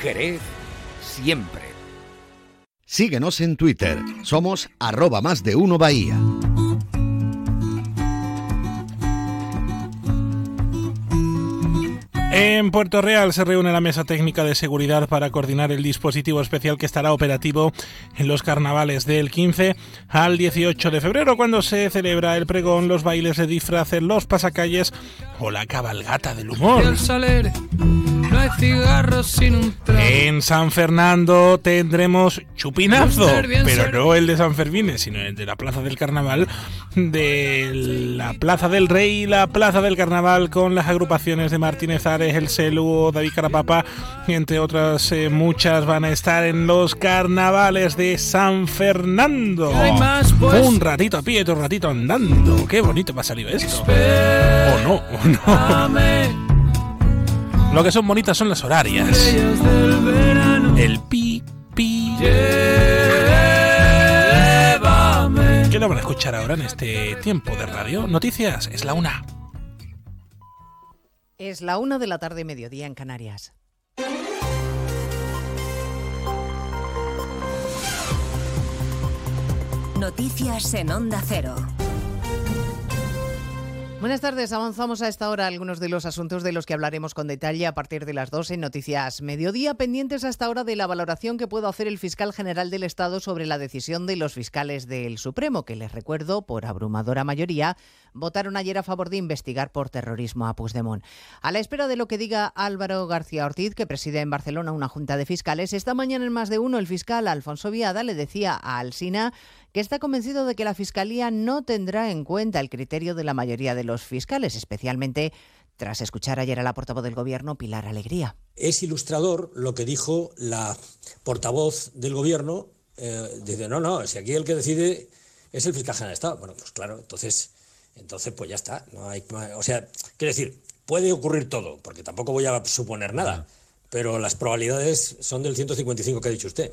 Jerez siempre. Síguenos en Twitter. Somos arroba más de uno Bahía. En Puerto Real se reúne la mesa técnica de seguridad para coordinar el dispositivo especial que estará operativo en los carnavales del 15 al 18 de febrero, cuando se celebra el pregón, los bailes de disfraces, los pasacalles o la cabalgata del humor. Hay cigarros sin un trago. En San Fernando tendremos chupinazo, pero no el de San Fermín, sino el de la Plaza del Carnaval, de la Plaza del Rey y la Plaza del Carnaval con las agrupaciones de Martínez Ares, El Celu, David Carapapa, y entre otras eh, muchas van a estar en los carnavales de San Fernando. más, pues? Un ratito a pie, otro ratito andando. Qué bonito me ha salido esto. O no, o no. Lo que son bonitas son las horarias. El pi, pi. Llévame. ¿Qué lo van a escuchar ahora en este tiempo de radio? Noticias, es la una. Es la una de la tarde, y mediodía en Canarias. Noticias en Onda Cero. Buenas tardes, avanzamos a esta hora algunos de los asuntos de los que hablaremos con detalle a partir de las 12 en Noticias Mediodía, pendientes hasta ahora de la valoración que pueda hacer el fiscal general del Estado sobre la decisión de los fiscales del Supremo, que les recuerdo, por abrumadora mayoría, votaron ayer a favor de investigar por terrorismo a Puigdemont. A la espera de lo que diga Álvaro García Ortiz, que preside en Barcelona una junta de fiscales, esta mañana en más de uno el fiscal Alfonso Viada le decía a Alsina que está convencido de que la Fiscalía no tendrá en cuenta el criterio de la mayoría de los fiscales, especialmente tras escuchar ayer a la portavoz del Gobierno, Pilar Alegría. Es ilustrador lo que dijo la portavoz del Gobierno. Eh, dice, no, no, si aquí el que decide es el fiscal general de Estado. Bueno, pues claro, entonces, entonces pues ya está. No hay, o sea, quiere decir, puede ocurrir todo, porque tampoco voy a suponer nada, pero las probabilidades son del 155 que ha dicho usted.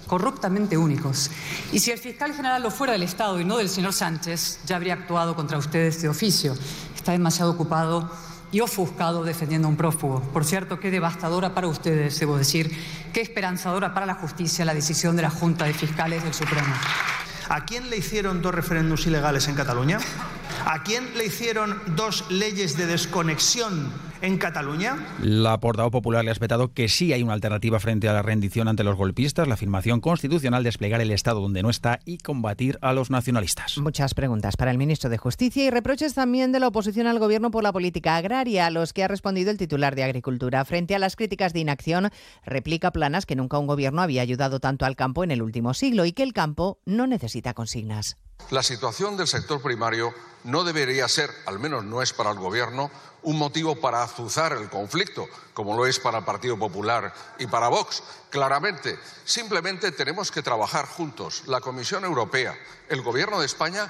corruptamente únicos. Y si el fiscal general lo fuera del Estado y no del señor Sánchez, ya habría actuado contra ustedes de oficio. Está demasiado ocupado y ofuscado defendiendo a un prófugo. Por cierto, qué devastadora para ustedes, debo decir, qué esperanzadora para la justicia la decisión de la Junta de Fiscales del Supremo. ¿A quién le hicieron dos referéndums ilegales en Cataluña? ¿A quién le hicieron dos leyes de desconexión en Cataluña? La portavoz popular le ha respetado que sí hay una alternativa frente a la rendición ante los golpistas, la afirmación constitucional, desplegar el Estado donde no está y combatir a los nacionalistas. Muchas preguntas para el ministro de Justicia y reproches también de la oposición al gobierno por la política agraria, a los que ha respondido el titular de Agricultura. Frente a las críticas de inacción, replica planas que nunca un gobierno había ayudado tanto al campo en el último siglo y que el campo no necesita consignas. La situación del sector primario no debería ser, al menos no es para el Gobierno, un motivo para azuzar el conflicto, como lo es para el Partido Popular y para Vox. Claramente, simplemente tenemos que trabajar juntos, la Comisión Europea, el Gobierno de España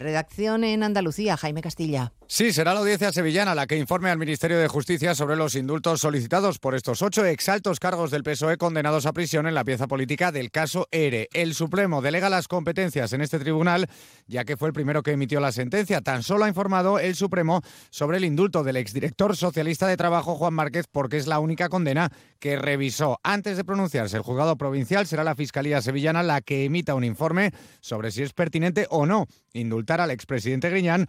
Redacción en Andalucía, Jaime Castilla. Sí, será la audiencia sevillana la que informe al Ministerio de Justicia sobre los indultos solicitados por estos ocho exaltos cargos del PSOE condenados a prisión en la pieza política del caso ERE. El Supremo delega las competencias en este tribunal, ya que fue el primero que emitió la sentencia. Tan solo ha informado el Supremo sobre el indulto del exdirector socialista de Trabajo, Juan Márquez, porque es la única condena que revisó. Antes de pronunciarse el juzgado provincial, será la Fiscalía Sevillana la que emita un informe sobre si es pertinente o no indultar al expresidente Griñán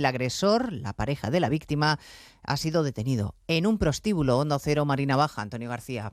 el agresor, la pareja de la víctima, ha sido detenido en un prostíbulo Hondo Cero Marina Baja. Antonio García.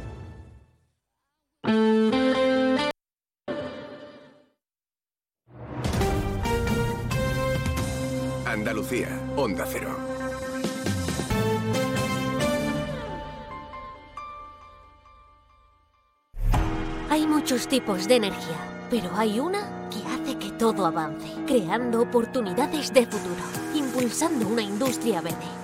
Andalucía, Onda Cero. Hay muchos tipos de energía, pero hay una que hace que todo avance, creando oportunidades de futuro, impulsando una industria verde,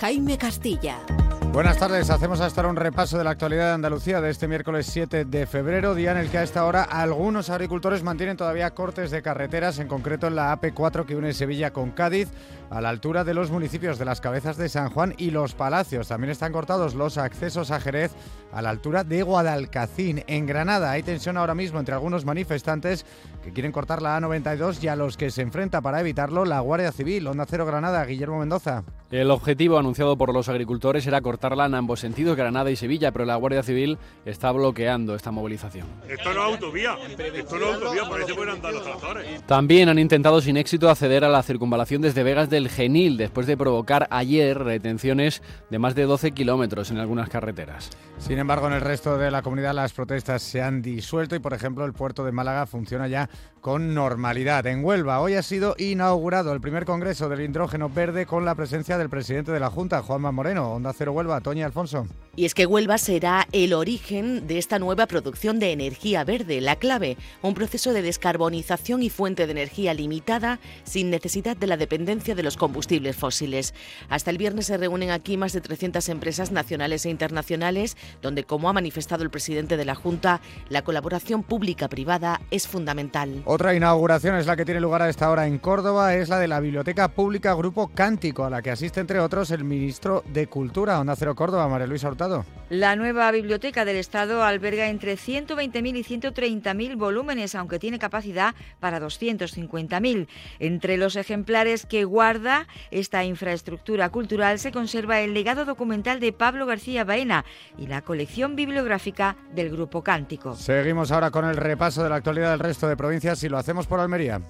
Jaime Castilla. Buenas tardes, hacemos hasta ahora un repaso de la actualidad de Andalucía de este miércoles 7 de febrero, día en el que a esta hora algunos agricultores mantienen todavía cortes de carreteras, en concreto en la AP4 que une Sevilla con Cádiz, a la altura de los municipios de las Cabezas de San Juan y Los Palacios. También están cortados los accesos a Jerez a la altura de Guadalcacín. En Granada hay tensión ahora mismo entre algunos manifestantes que quieren cortar la A92 y a los que se enfrenta para evitarlo la Guardia Civil. Onda Cero Granada, Guillermo Mendoza. El objetivo anunciado por los agricultores era cortarla en ambos sentidos, Granada y Sevilla, pero la Guardia Civil está bloqueando esta movilización. Esto no es autovía, esto no es autovía, por eso pueden andar los tractores. También han intentado sin éxito acceder a la circunvalación desde Vegas del Genil, después de provocar ayer retenciones de más de 12 kilómetros en algunas carreteras. Sin embargo, en el resto de la comunidad las protestas se han disuelto y, por ejemplo, el puerto de Málaga funciona ya con normalidad. En Huelva hoy ha sido inaugurado el primer congreso del hidrógeno verde con la presencia del presidente de la Junta, Juanma Moreno. Onda Cero Huelva, Toña Alfonso. Y es que Huelva será el origen de esta nueva producción de energía verde, la clave, un proceso de descarbonización y fuente de energía limitada sin necesidad de la dependencia de los combustibles fósiles. Hasta el viernes se reúnen aquí más de 300 empresas nacionales e internacionales, donde, como ha manifestado el presidente de la Junta, la colaboración pública-privada es fundamental. Otra inauguración es la que tiene lugar a esta hora en Córdoba, es la de la Biblioteca Pública Grupo Cántico, a la que asiste entre otros el ministro de Cultura, Onda Cero Córdoba, María Luisa Hurtado. La nueva Biblioteca del Estado alberga entre 120.000 y 130.000 volúmenes, aunque tiene capacidad para 250.000. Entre los ejemplares que guarda esta infraestructura cultural se conserva el legado documental de Pablo García Baena y la colección bibliográfica del Grupo Cántico. Seguimos ahora con el repaso de la actualidad del resto de provincias y lo hacemos por Almería.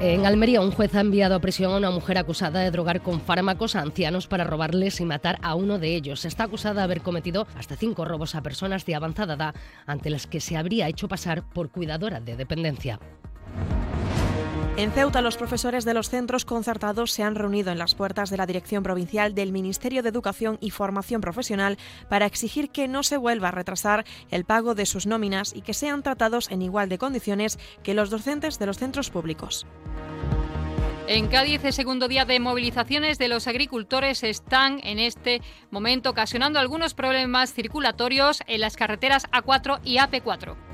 En Almería, un juez ha enviado a prisión a una mujer acusada de drogar con fármacos a ancianos para robarles y matar a uno de ellos. Está acusada de haber cometido hasta cinco robos a personas de avanzada edad ante las que se habría hecho pasar por cuidadora de dependencia. En Ceuta, los profesores de los centros concertados se han reunido en las puertas de la Dirección Provincial del Ministerio de Educación y Formación Profesional para exigir que no se vuelva a retrasar el pago de sus nóminas y que sean tratados en igual de condiciones que los docentes de los centros públicos. En Cádiz, el segundo día de movilizaciones de los agricultores están en este momento ocasionando algunos problemas circulatorios en las carreteras A4 y AP4.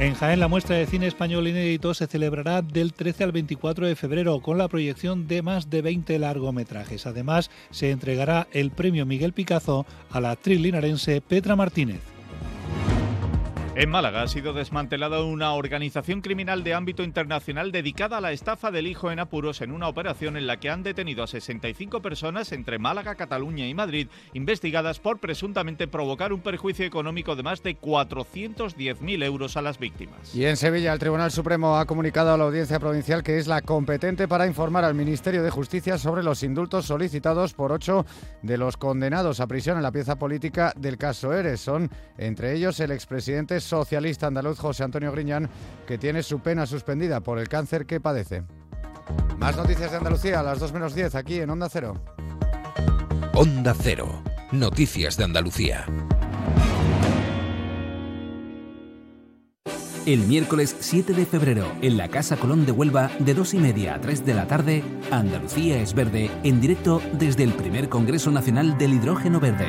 En Jaén, la muestra de cine español inédito se celebrará del 13 al 24 de febrero con la proyección de más de 20 largometrajes. Además, se entregará el premio Miguel Picazo a la actriz linarense Petra Martínez. En Málaga ha sido desmantelada una organización criminal de ámbito internacional dedicada a la estafa del hijo en apuros en una operación en la que han detenido a 65 personas entre Málaga, Cataluña y Madrid, investigadas por presuntamente provocar un perjuicio económico de más de 410.000 euros a las víctimas. Y en Sevilla, el Tribunal Supremo ha comunicado a la Audiencia Provincial que es la competente para informar al Ministerio de Justicia sobre los indultos solicitados por ocho de los condenados a prisión en la pieza política del caso Eres. Son, entre ellos, el expresidente socialista andaluz José Antonio Griñán, que tiene su pena suspendida por el cáncer que padece. Más noticias de Andalucía a las 2 menos 10 aquí en Onda Cero. Onda Cero. Noticias de Andalucía. El miércoles 7 de febrero, en la Casa Colón de Huelva, de 2 y media a 3 de la tarde, Andalucía es verde, en directo desde el primer Congreso Nacional del Hidrógeno Verde.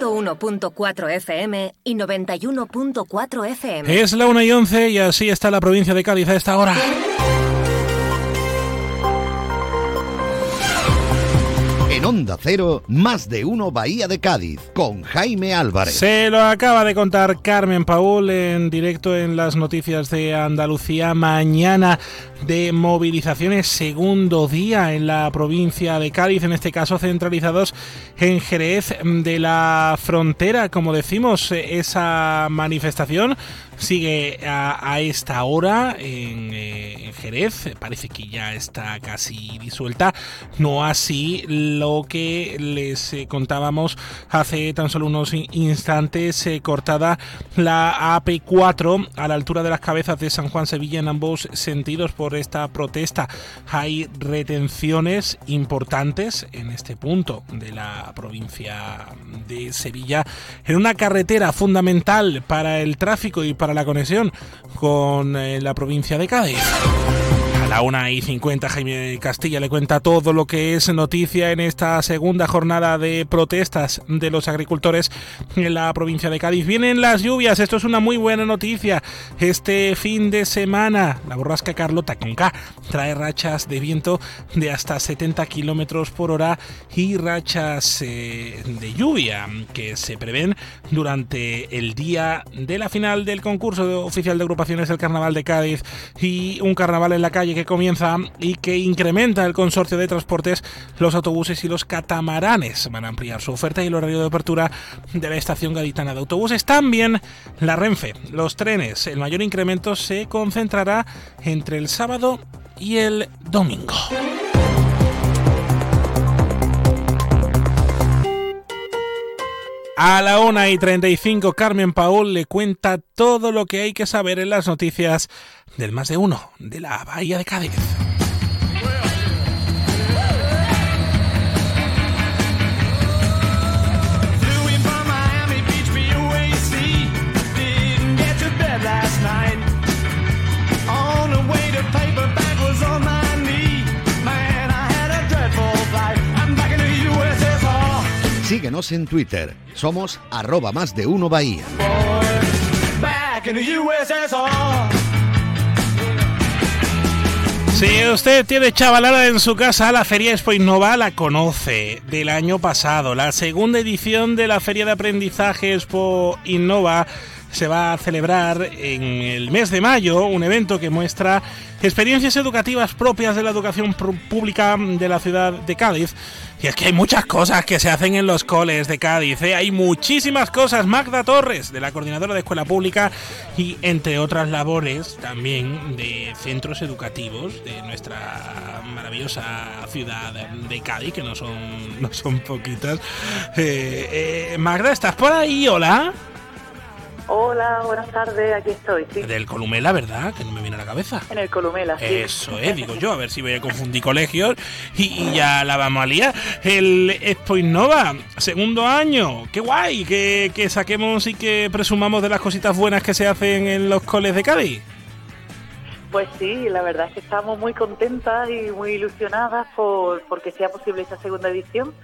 101.4 FM y 91.4 FM. Es la 1 y 11 y así está la provincia de Cádiz a esta hora. En Onda Cero, más de uno Bahía de Cádiz, con Jaime Álvarez. Se lo acaba de contar Carmen Paul en directo en las noticias de Andalucía. Mañana de movilizaciones, segundo día en la provincia de Cádiz, en este caso centralizados en Jerez de la Frontera. Como decimos, esa manifestación sigue a, esta hora en, eh, Jerez. Parece que ya está casi disuelta. No así lo que les eh, contábamos hace tan solo unos instantes. Eh, cortada la AP4 a la altura de las cabezas de San Juan Sevilla en ambos sentidos por esta protesta. Hay retenciones importantes en este punto de la provincia de Sevilla en una carretera fundamental para el tráfico y para la conexión con eh, la provincia de Cádiz la 1 y 50 Jaime Castilla le cuenta todo lo que es noticia en esta segunda jornada de protestas de los agricultores en la provincia de Cádiz. Vienen las lluvias, esto es una muy buena noticia. Este fin de semana, la borrasca Carlota con K trae rachas de viento de hasta 70 kilómetros por hora y rachas eh, de lluvia que se prevén durante el día de la final del concurso oficial de agrupaciones del Carnaval de Cádiz y un carnaval en la calle que comienza y que incrementa el consorcio de transportes, los autobuses y los catamaranes. Van a ampliar su oferta y el horario de apertura de la estación gaditana de autobuses. También la Renfe, los trenes. El mayor incremento se concentrará entre el sábado y el domingo. A la 1 y 35, Carmen Paul le cuenta todo lo que hay que saber en las noticias del más de uno de la Bahía de Cádiz. Síguenos en Twitter. Somos arroba más de uno Bahía. Si usted tiene chavalada en su casa, la Feria Expo Innova la conoce del año pasado. La segunda edición de la Feria de Aprendizaje Expo Innova se va a celebrar en el mes de mayo un evento que muestra experiencias educativas propias de la educación pública de la ciudad de Cádiz. Y es que hay muchas cosas que se hacen en los coles de Cádiz, ¿eh? hay muchísimas cosas. Magda Torres, de la Coordinadora de Escuela Pública, y entre otras labores también de centros educativos de nuestra maravillosa ciudad de Cádiz, que no son, no son poquitas. Eh, eh, Magda, ¿estás por ahí? Hola. Hola, buenas tardes, aquí estoy. Sí. Del Columela, ¿verdad? Que no me viene a la cabeza. En el Columela, sí. Eso es, digo yo, a ver si voy a confundir colegios y, ya la vamos a liar. El Expo Innova, segundo año, qué guay, que, que saquemos y que presumamos de las cositas buenas que se hacen en los coles de Cádiz. Pues sí, la verdad es que estamos muy contentas y muy ilusionadas por porque sea posible esta segunda edición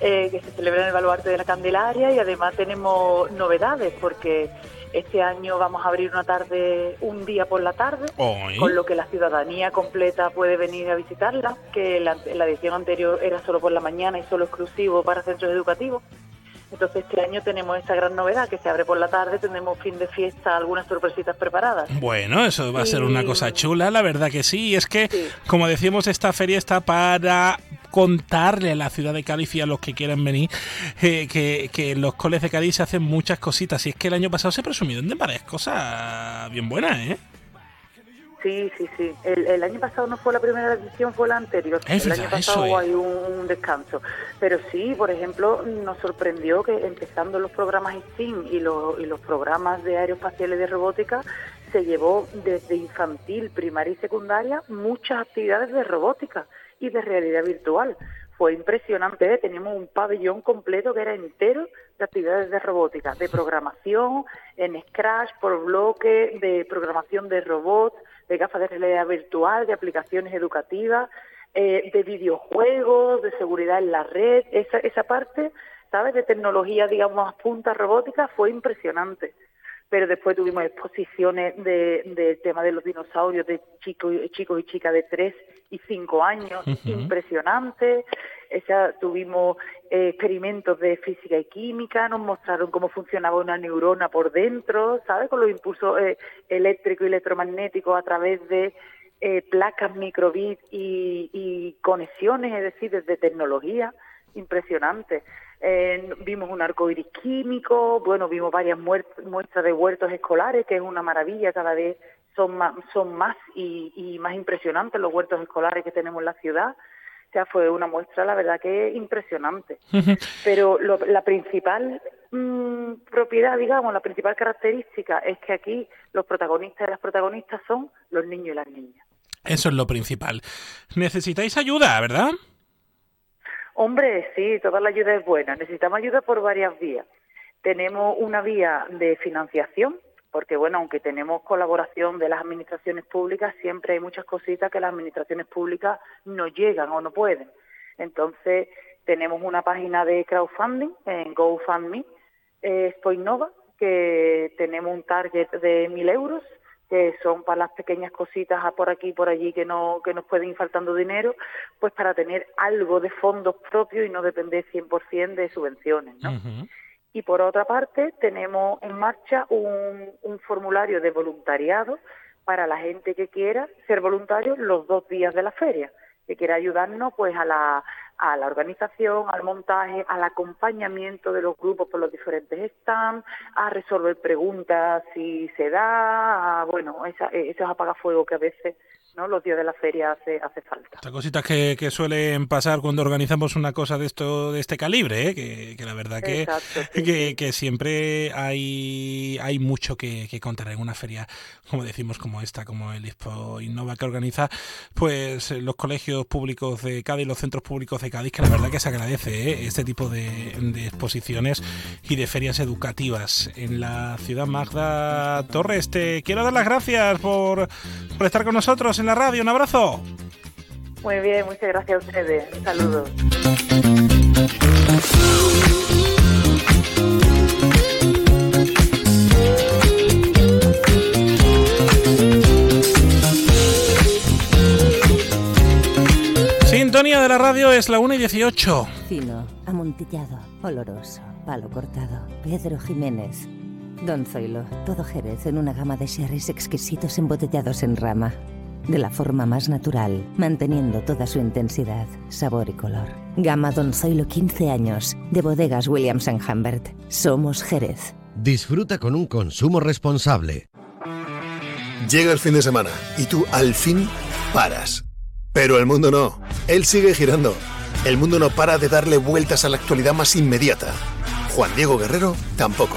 eh, que se celebra en el Baluarte de la Candelaria y además tenemos novedades porque este año vamos a abrir una tarde, un día por la tarde, con lo que la ciudadanía completa puede venir a visitarla, que la, la edición anterior era solo por la mañana y solo exclusivo para centros educativos. Entonces este año tenemos esta gran novedad que se abre por la tarde, tenemos fin de fiesta, algunas sorpresitas preparadas. Bueno, eso va a ser una cosa chula, la verdad que sí. Y es que, como decíamos, esta feria está para contarle a la ciudad de Cádiz y a los que quieran venir eh, que, que, en los coles de Cádiz se hacen muchas cositas. Y es que el año pasado se presumieron de varias cosas bien buenas, ¿eh? Sí, sí, sí. El, año pasado no fue la primera edición, fue la anterior. el año pasado hay un, descanso. Pero sí, por ejemplo, nos sorprendió que empezando los programas STEAM y los, y los programas de aeroespaciales de robótica, se llevó desde infantil, primaria y secundaria muchas actividades de robótica y de realidad virtual. Fue impresionante, ¿eh? teníamos un pabellón completo que era entero de actividades de robótica, de programación, en Scratch, por bloque, de programación de robots, de gafas de realidad virtual, de aplicaciones educativas, eh, de videojuegos, de seguridad en la red. Esa, esa parte, ¿sabes?, de tecnología, digamos, punta robótica fue impresionante. Pero después tuvimos exposiciones del de tema de los dinosaurios de chicos, chicos y chicas de 3 y 5 años, impresionante. Esa, tuvimos eh, experimentos de física y química, nos mostraron cómo funcionaba una neurona por dentro, ¿sabes? Con los impulsos eh, eléctricos y electromagnéticos a través de eh, placas microbit y, y, conexiones, es decir, desde tecnología, impresionante. vimos un arco iris químico, bueno, vimos varias muestras de huertos escolares, que es una maravilla, cada vez son más, son más y, y más impresionantes los huertos escolares que tenemos en la ciudad fue una muestra, la verdad que impresionante. Pero la principal mm, propiedad, digamos, la principal característica es que aquí los protagonistas y las protagonistas son los niños y las niñas. Eso es lo principal. Necesitáis ayuda, ¿verdad? Hombre, sí, toda la ayuda es buena. Necesitamos ayuda por varias vías. Tenemos una vía de financiación, porque bueno, aunque tenemos colaboración de las administraciones públicas, siempre hay muchas cositas que las administraciones públicas no llegan o no pueden. Entonces, tenemos una página de crowdfunding en GoFundMe, eh, Spoinova, que tenemos un target de mil euros, que son para las pequeñas cositas por aquí y por allí que no que nos pueden ir faltando dinero, pues para tener algo de fondos propios y no depender 100% de subvenciones, ¿no? Y por otra parte, tenemos en marcha un, formulario de voluntariado para la gente que quiera ser voluntario los dos días de la feria, que quiera ayudarnos pues a la, a la organización, al montaje, al acompañamiento de los grupos por los diferentes stands, a resolver preguntas si se da, a, bueno, esa, esos apagafuegos que a veces ¿no? los días de la feria hace, hace falta. Estas cositas que, que, suelen pasar cuando organizamos una cosa de esto de este calibre, ¿eh? que, la verdad que, que, siempre hay, hay mucho que, contar en una feria, como decimos, como esta, como el Expo Innova que organiza pues los colegios públicos de Cádiz, los centros públicos de Cádiz, que la verdad que se agradece ¿eh? este tipo de, de exposiciones y de ferias educativas en la ciudad. Magda Torres, te quiero dar las gracias por, por estar con nosotros la radio. Un abrazo. Muy bien, muchas gracias a ustedes. Saludos. Sintonía de la radio es la 1 y 18. Fino, amontillado, oloroso, palo cortado. Pedro Jiménez. Don Zoilo, todo Jerez en una gama de sherries exquisitos embotellados en rama de la forma más natural, manteniendo toda su intensidad, sabor y color. Gama Don Zoilo 15 años, de bodegas Williams ⁇ Humbert. Somos Jerez. Disfruta con un consumo responsable. Llega el fin de semana y tú al fin paras. Pero el mundo no. Él sigue girando. El mundo no para de darle vueltas a la actualidad más inmediata. Juan Diego Guerrero tampoco.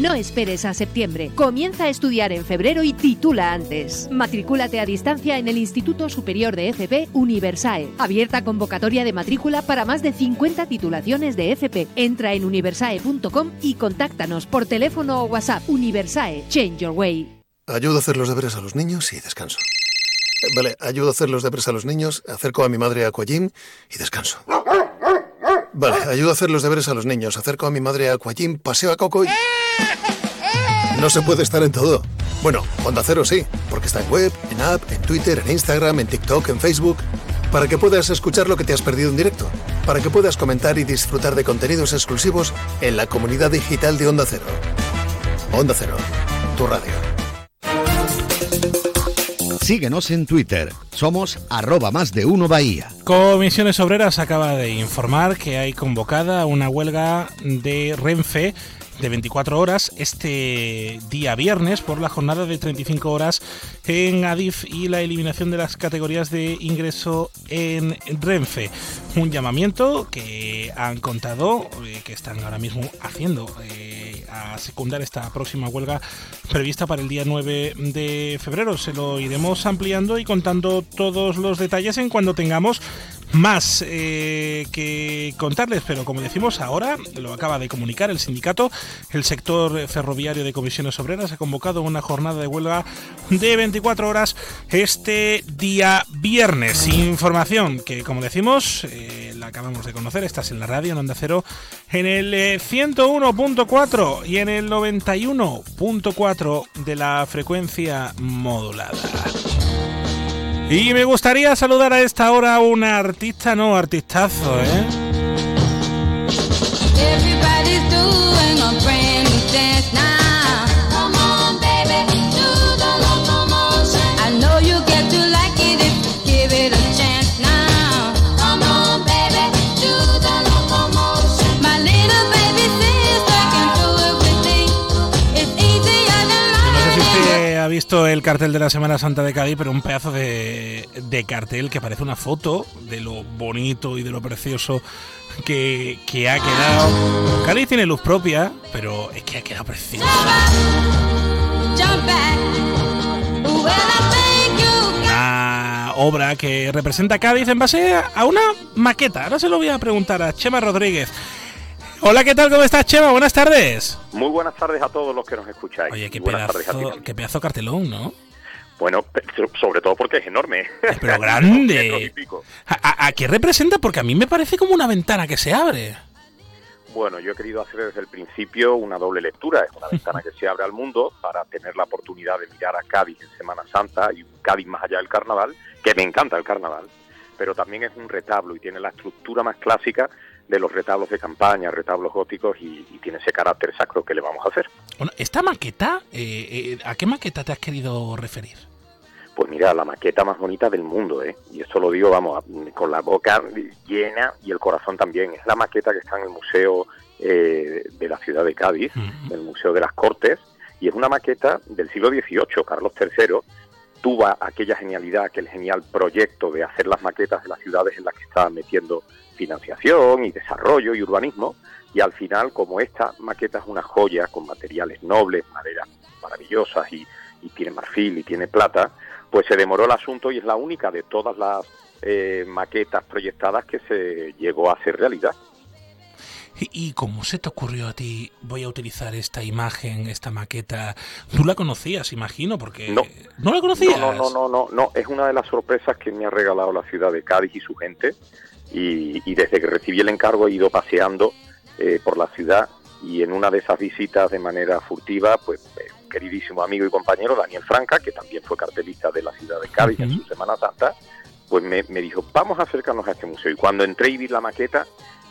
No esperes a septiembre. Comienza a estudiar en febrero y titula antes. Matricúlate a distancia en el Instituto Superior de FP Universae. Abierta convocatoria de matrícula para más de 50 titulaciones de FP. Entra en universae.com y contáctanos por teléfono o WhatsApp. Universae, Change Your Way. Ayudo a hacer los deberes a los niños y descanso. Eh, Vale, ayudo a hacer los deberes a los niños, acerco a mi madre a Aquagym y descanso. Vale, ayudo a hacer los deberes a los niños, acerco a mi madre a Aquagym, paseo a Coco y... No se puede estar en todo. Bueno, Onda Cero sí, porque está en web, en app, en Twitter, en Instagram, en TikTok, en Facebook. Para que puedas escuchar lo que te has perdido en directo. Para que puedas comentar y disfrutar de contenidos exclusivos en la comunidad digital de Onda Cero. Onda Cero, tu radio. Síguenos en Twitter. Somos arroba más de uno Bahía. Comisiones Obreras acaba de informar que hay convocada una huelga de Renfe de 24 horas este día viernes por la jornada de 35 horas en Adif y la eliminación de las categorías de ingreso en Renfe. Un llamamiento que han contado eh, que están ahora mismo haciendo eh, a secundar esta próxima huelga prevista para el día 9 de febrero. Se lo iremos ampliando y contando todos los detalles en cuando tengamos más eh, que contarles, pero como decimos ahora, lo acaba de comunicar el sindicato, el sector ferroviario de comisiones obreras ha convocado una jornada de huelga de 24 horas este día viernes. Información que, como decimos, eh, la acabamos de conocer, estás en la radio en Onda Cero, en el eh, 101.4 y en el 91.4 de la frecuencia modulada. Y me gustaría saludar a esta hora a una artista, no, artistazo, ¿eh? Visto el cartel de la Semana Santa de Cádiz, pero un pedazo de, cartel que parece una foto de lo bonito y de lo precioso que, ha quedado. Cádiz tiene luz propia, pero es que ha quedado precioso. Una obra que representa Cádiz en base a una maqueta. Ahora se lo voy a preguntar a Chema Rodríguez. Hola, ¿qué tal? ¿Cómo estás, Chema? Buenas tardes. Muy buenas tardes a todos los que nos escucháis. Oye, qué buenas pedazo, qué pedazo cartelón, ¿no? Bueno, sobre todo porque es enorme. Pero Metros y grande. ¿A, a- qué representa? Porque a mí me parece como una ventana que se abre. Bueno, yo he querido hacer desde el principio una doble lectura. Es una ventana que se abre al mundo para tener la oportunidad de mirar a Cádiz en Semana Santa y Cádiz más allá del carnaval, que me encanta el carnaval, pero también es un retablo y tiene la estructura más clásica de los retablos de campaña, retablos góticos y, y tiene ese carácter sacro que le vamos a hacer. Bueno, esta maqueta, eh, eh, ¿a qué maqueta te has querido referir? Pues mira, la maqueta más bonita del mundo, ¿eh? Y esto lo digo, vamos, con la boca llena y el corazón también. Es la maqueta que está en el Museo eh, de la ciudad de Cádiz, el Museo de las Cortes, y es una maqueta del siglo XVIII. Carlos III tuvo aquella genialidad, aquel genial proyecto de hacer las maquetas de las ciudades en las que estaba metiendo financiación y desarrollo y urbanismo, y al final, como esta maqueta es una joya con materiales nobles, maderas maravillosas y, y tiene marfil y tiene plata, pues se demoró el asunto y es la única de todas las eh, maquetas proyectadas que se llegó a hacer realidad. ¿Y, cómo se te ocurrió a ti? Voy a utilizar esta imagen, esta maqueta. Tú la conocías, imagino, porque... No. ¿No la conocías? No, no, no, no, no, no, es una de las sorpresas que me ha regalado la ciudad de Cádiz y su gente. Y, y desde que recibí el encargo he ido paseando eh, por la ciudad y en una de esas visitas de manera furtiva, pues eh, queridísimo amigo y compañero Daniel Franca, que también fue cartelista de la ciudad de Cádiz en su Semana Santa, pues me, me dijo, vamos a acercarnos a este museo. Y cuando entré y vi la maqueta,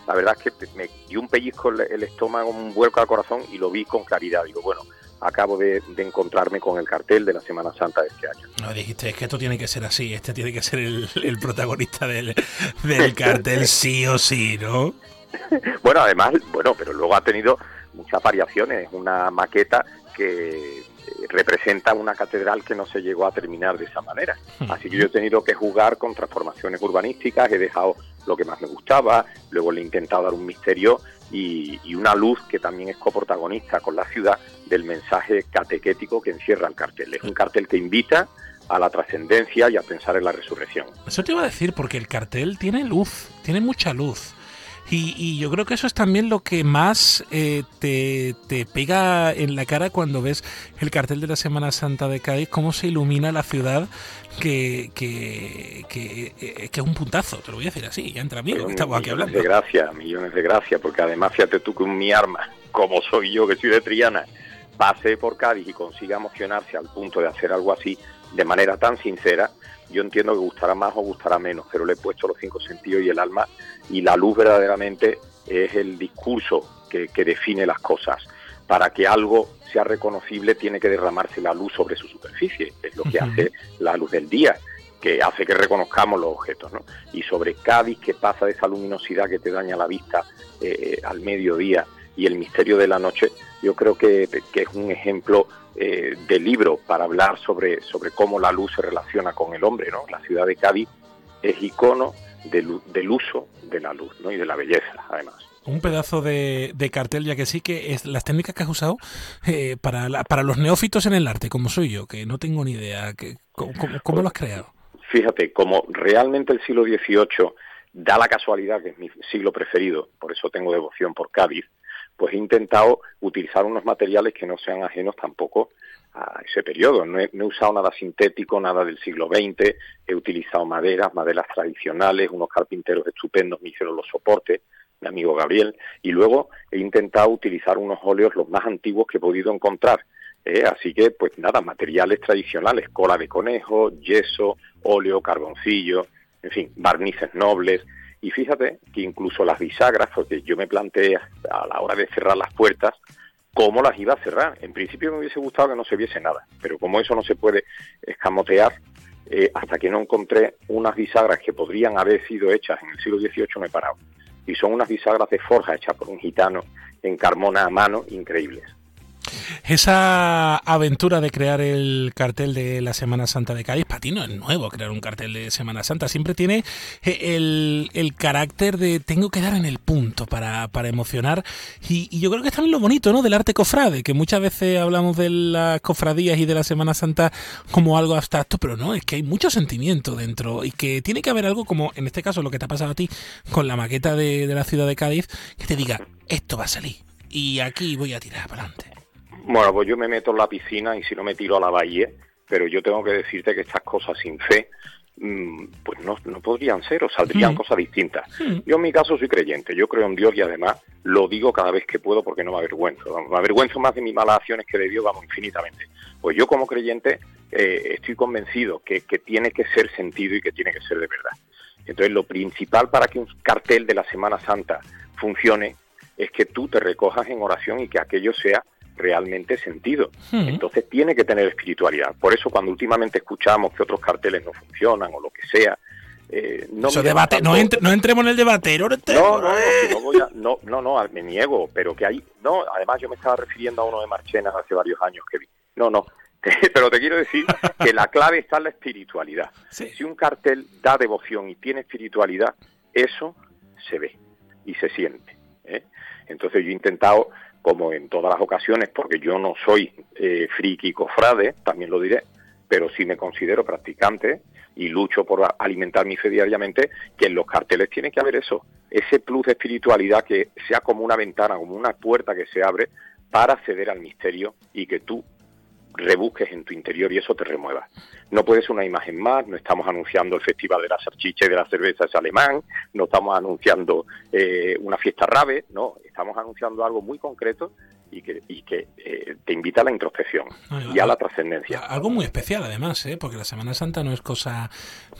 la verdad es que me dio un pellizco el, el estómago, un vuelco al corazón y lo vi con claridad. Digo, bueno, acabo de, de encontrarme con el cartel de la Semana Santa de este año. No, dijiste, es que esto tiene que ser así, este tiene que ser el, el protagonista del, del cartel sí o sí, ¿no? Bueno, además, bueno, pero luego ha tenido muchas variaciones. Es una maqueta que eh, representa una catedral que no se llegó a terminar de esa manera. Así que yo he tenido que jugar con transformaciones urbanísticas, he dejado lo que más me gustaba, luego le he intentado dar un misterio y, y una luz que también es coprotagonista con la ciudad del mensaje catequético que encierra el cartel. Es un cartel que invita a la trascendencia y a pensar en la resurrección. Eso te iba a decir, porque el cartel tiene luz, tiene mucha luz. Y, y yo creo que eso es también lo que más eh, te, te pega en la cara cuando ves el cartel de la Semana Santa de Cádiz, cómo se ilumina la ciudad, que, que, que, eh, que es un puntazo, te lo voy a decir así, ya entre amigos, estamos aquí millones hablando. de gracias, millones de gracias, porque además fíjate tú que mi arma, como soy yo que soy de Triana, pase por Cádiz y consiga emocionarse al punto de hacer algo así de manera tan sincera, yo entiendo que gustará más o gustará menos, pero le he puesto los cinco sentidos y el alma y la luz verdaderamente es el discurso que, que define las cosas. Para que algo sea reconocible tiene que derramarse la luz sobre su superficie, es lo que hace la luz del día, que hace que reconozcamos los objetos. ¿no? Y sobre Cádiz, que pasa de esa luminosidad que te daña la vista eh, al mediodía y el misterio de la noche, yo creo que, que es un ejemplo eh, de libro para hablar sobre, sobre cómo la luz se relaciona con el hombre. ¿no? La ciudad de Cádiz es icono del, uso de la luz ¿no? y de la belleza, además. Un pedazo de, de cartel, ya que sí que es las técnicas que has usado eh, para, la- para los neófitos en el arte, como soy yo, que no tengo ni idea. Que, ¿Cómo, cómo- cómo lo has creado? Fíjate, como realmente el siglo XVIII da la casualidad que es mi siglo preferido, por eso tengo devoción por Cádiz, pues he intentado utilizar unos materiales que no sean ajenos tampoco a ese periodo. No he, usado nada sintético, nada del siglo XX, he utilizado maderas, maderas tradicionales, unos carpinteros estupendos me hicieron los soportes, mi amigo Gabriel, y luego he intentado utilizar unos óleos los más antiguos que he podido encontrar. ¿eh? Así que, pues nada, materiales tradicionales, cola de conejo, yeso, óleo, carboncillo, en fin, barnices nobles. Y fíjate que incluso las bisagras, porque yo me planteé a la hora de cerrar las puertas, cómo las iba a cerrar. En principio me hubiese gustado que no se viese nada, pero como eso no se puede escamotear, eh, hasta que no encontré unas bisagras que podrían haber sido hechas en el siglo XVIII me he parado. Y son unas bisagras de forja hechas por un gitano en Carmona a mano, increíbles. Esa aventura de crear el cartel de la Semana Santa de Cádiz, para ti no es nuevo crear un cartel de Semana Santa, siempre tiene eh, el, el carácter de tengo que dar en el punto para, para emocionar y, yo creo que es también lo bonito ¿no? del arte cofrade, que muchas veces hablamos de las cofradías y de la Semana Santa como algo abstracto, pero no, es que hay mucho sentimiento dentro y que tiene que haber algo como en este caso lo que te ha pasado a ti con la maqueta de, de la ciudad de Cádiz, que te diga, esto va a salir y aquí voy a tirar para adelante. Bueno, pues yo me meto en la piscina y si no me tiro a la bahía, pero yo tengo que decirte que estas cosas sin fe, mm, pues no, no podrían ser o saldrían Mm. cosas distintas. Yo en mi caso soy creyente, yo creo en Dios y además lo digo cada vez que puedo porque no me avergüenzo. Me avergüenzo más de mis malas acciones que de Dios, vamos, infinitamente. Pues yo como creyente eh, estoy convencido que, que tiene que ser sentido y que tiene que ser de verdad. Entonces lo principal para que un cartel de la Semana Santa funcione es que tú te recojas en oración y que aquello sea realmente sentido. Entonces tiene que tener espiritualidad. Por eso cuando últimamente escuchamos que otros carteles no funcionan o lo que sea, eh, no Eso debate, tanto- no, entre- no entremos en el debate. no entremos. no, no, no, si no, voy a- no, no, no, me niego, pero que hay, no, además yo me estaba refiriendo a uno de Marchena hace varios años que vi. No, no, pero te quiero decir que la clave está en la espiritualidad. Si un cartel da devoción y tiene espiritualidad, eso se ve y se siente. ¿eh? Entonces yo he intentado, como en todas las ocasiones, porque yo no soy eh, friki cofrade, también lo diré, pero sí me considero practicante y lucho por alimentar mi fe diariamente, que en los carteles tiene que haber eso, ese plus de espiritualidad que sea como una ventana, como una puerta que se abre para acceder al misterio y que tú rebusques en tu interior y eso te remueva. No puede ser una imagen más, no estamos anunciando el Festival de la Salchicha y de la Cerveza alemán, no estamos anunciando eh, una fiesta rave, no, estamos anunciando algo muy concreto y que, y que eh, te invita a la introspección y a la trascendencia. Algo muy especial además, ¿eh? porque la Semana Santa no es cosa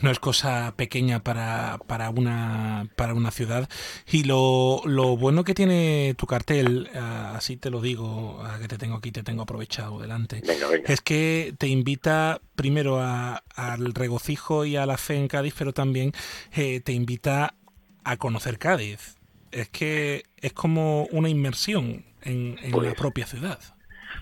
no es cosa pequeña para, para una para una ciudad y lo, lo bueno que tiene tu cartel, ah, así te lo digo, que te tengo aquí, te tengo aprovechado delante, Venga, venga. es que te invita primero a- al regocijo y a la fe en Cádiz, pero también eh, te invita a conocer Cádiz. Es que es como una inmersión en, en la Pues- propia ciudad.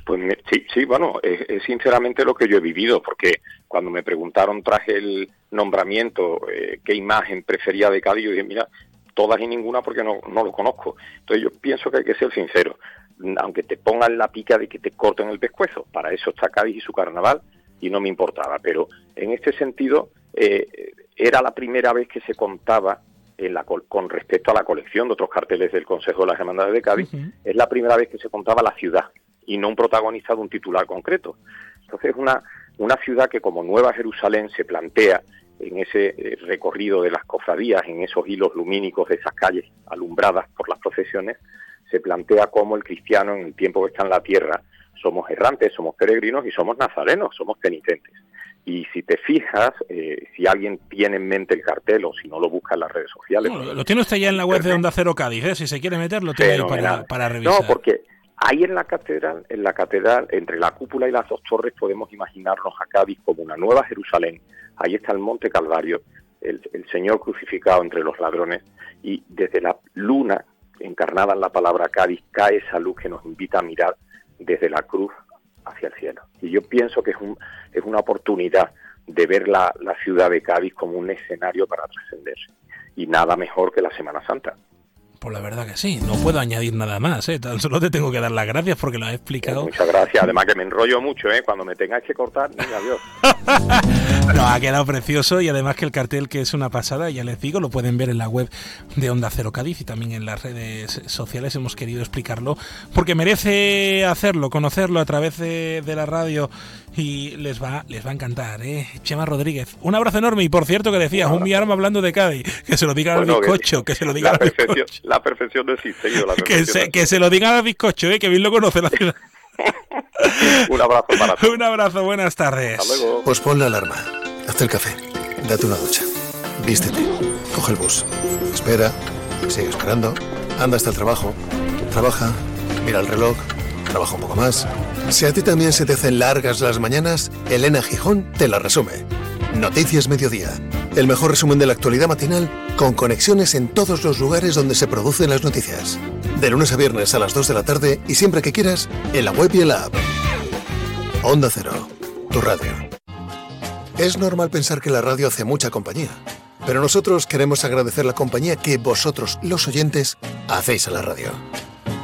Pues sí, sí, bueno, es, es sinceramente lo que yo he vivido, porque cuando me preguntaron tras el nombramiento eh, qué imagen prefería de Cádiz, yo dije, mira, todas y ninguna porque no, no lo conozco. Entonces yo pienso que hay que ser sincero. aunque te pongan la pica de que te corten el pescuezo. Para eso está Cádiz y su carnaval y no me importaba. Pero en este sentido, eh, era la primera vez que se contaba en la, con respecto a la colección de otros carteles del Consejo de las Hermandades de Cádiz, es la primera vez que se contaba la ciudad y no un protagonista de un titular concreto. Entonces, una, una ciudad que como Nueva Jerusalén se plantea en ese eh, recorrido de las cofradías, en esos hilos lumínicos de esas calles alumbradas por las procesiones, se plantea como el cristiano en el tiempo que está en la tierra somos errantes, somos peregrinos y somos nazarenos, somos penitentes. Y si te fijas, eh, si alguien tiene en mente el cartel o si no lo busca en las redes sociales... lo tiene usted ya en la web de Onda Cero Cádiz, ¿eh? si se quiere meter lo tiene ahí para, para revisar. No, porque ahí en la catedral, en la catedral, entre la cúpula y las dos torres podemos imaginarnos a Cádiz como una nueva Jerusalén. Ahí está el Monte Calvario, el, el Señor crucificado entre los ladrones y desde la luna encarnada en la palabra Cádiz cae esa luz que nos invita a mirar desde la cruz hacia el cielo. Y yo pienso que es, un, es una oportunidad de ver la, la ciudad de Cádiz como un escenario para trascender. Y nada mejor que la Semana Santa. Pues la verdad que sí, no puedo añadir nada más, ¿eh? tan solo te tengo que dar las gracias porque lo has explicado. Muchas gracias, además que me enrollo mucho, ¿eh? cuando me tengáis que cortar, venga, adiós. no, ha quedado precioso y además que el cartel que es una pasada, ya les digo, lo pueden ver en la web de Onda Cero Cádiz y también en las redes sociales hemos querido explicarlo porque merece hacerlo, conocerlo a través de, de la radio y les va, les va a encantar, ¿eh? Chema Rodríguez, un abrazo enorme y por cierto que decías, un mi arma hablando de Cádiz, que se lo Bueno, al que- bizcocho, que, se lo digan la al bizcocho. La perfección no existe, yo, la Que perfección se, no que se lo digan al bizcocho, ¿eh? que bien lo conoce la ciudad. Un abrazo para todos. Un abrazo, buenas tardes. Pues pon la alarma, hazte el café, date una ducha, vístete, coge el bus, espera, sigue esperando, anda hasta el trabajo, trabaja, mira el reloj, trabaja un poco más. Si a ti también se te hacen largas las mañanas, Elena Gijón te la resume. Noticias Mediodía, el mejor resumen de la actualidad matinal con conexiones en todos los lugares donde se producen las noticias. De lunes a viernes a las 2 de la tarde y siempre que quieras, en la web y en la app. Onda Cero, tu radio. Es normal pensar que la radio hace mucha compañía, pero nosotros queremos agradecer la compañía que vosotros, los oyentes, hacéis a la radio.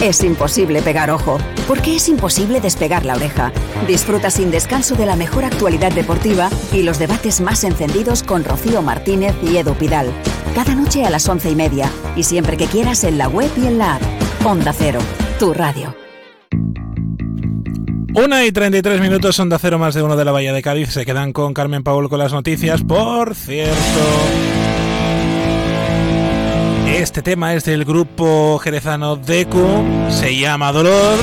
Es imposible pegar ojo, porque es imposible despegar la oreja. Disfruta sin descanso de la mejor actualidad deportiva y los debates más encendidos con Rocío Martínez y Edu Pidal. Cada noche a las once y media y siempre que quieras en la web y en la app. Onda Cero, tu radio. Una y 33 minutos, Onda Cero más de uno de la Bahía de Cádiz. Se quedan con Carmen Paul con las noticias. Por cierto, este tema es del grupo jerezano Deku. Se llama Dolor.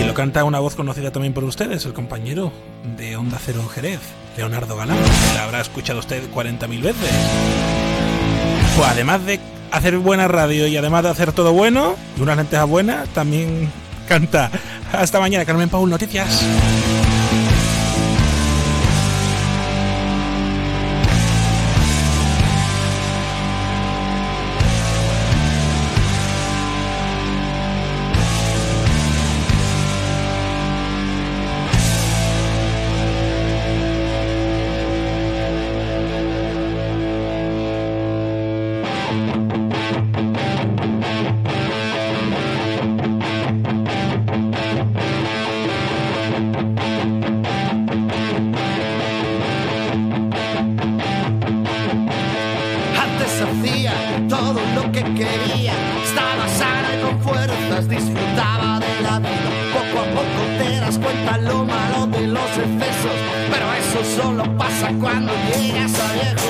Y lo canta una voz conocida también por ustedes, el compañero de Onda Cero en Jerez, Leonardo Galán. que La habrá escuchado usted 40.000 veces. Pues además de hacer buena radio y además de hacer todo bueno y unas lentejas buenas, también canta. Hasta mañana, Carmen Paul, noticias. Pero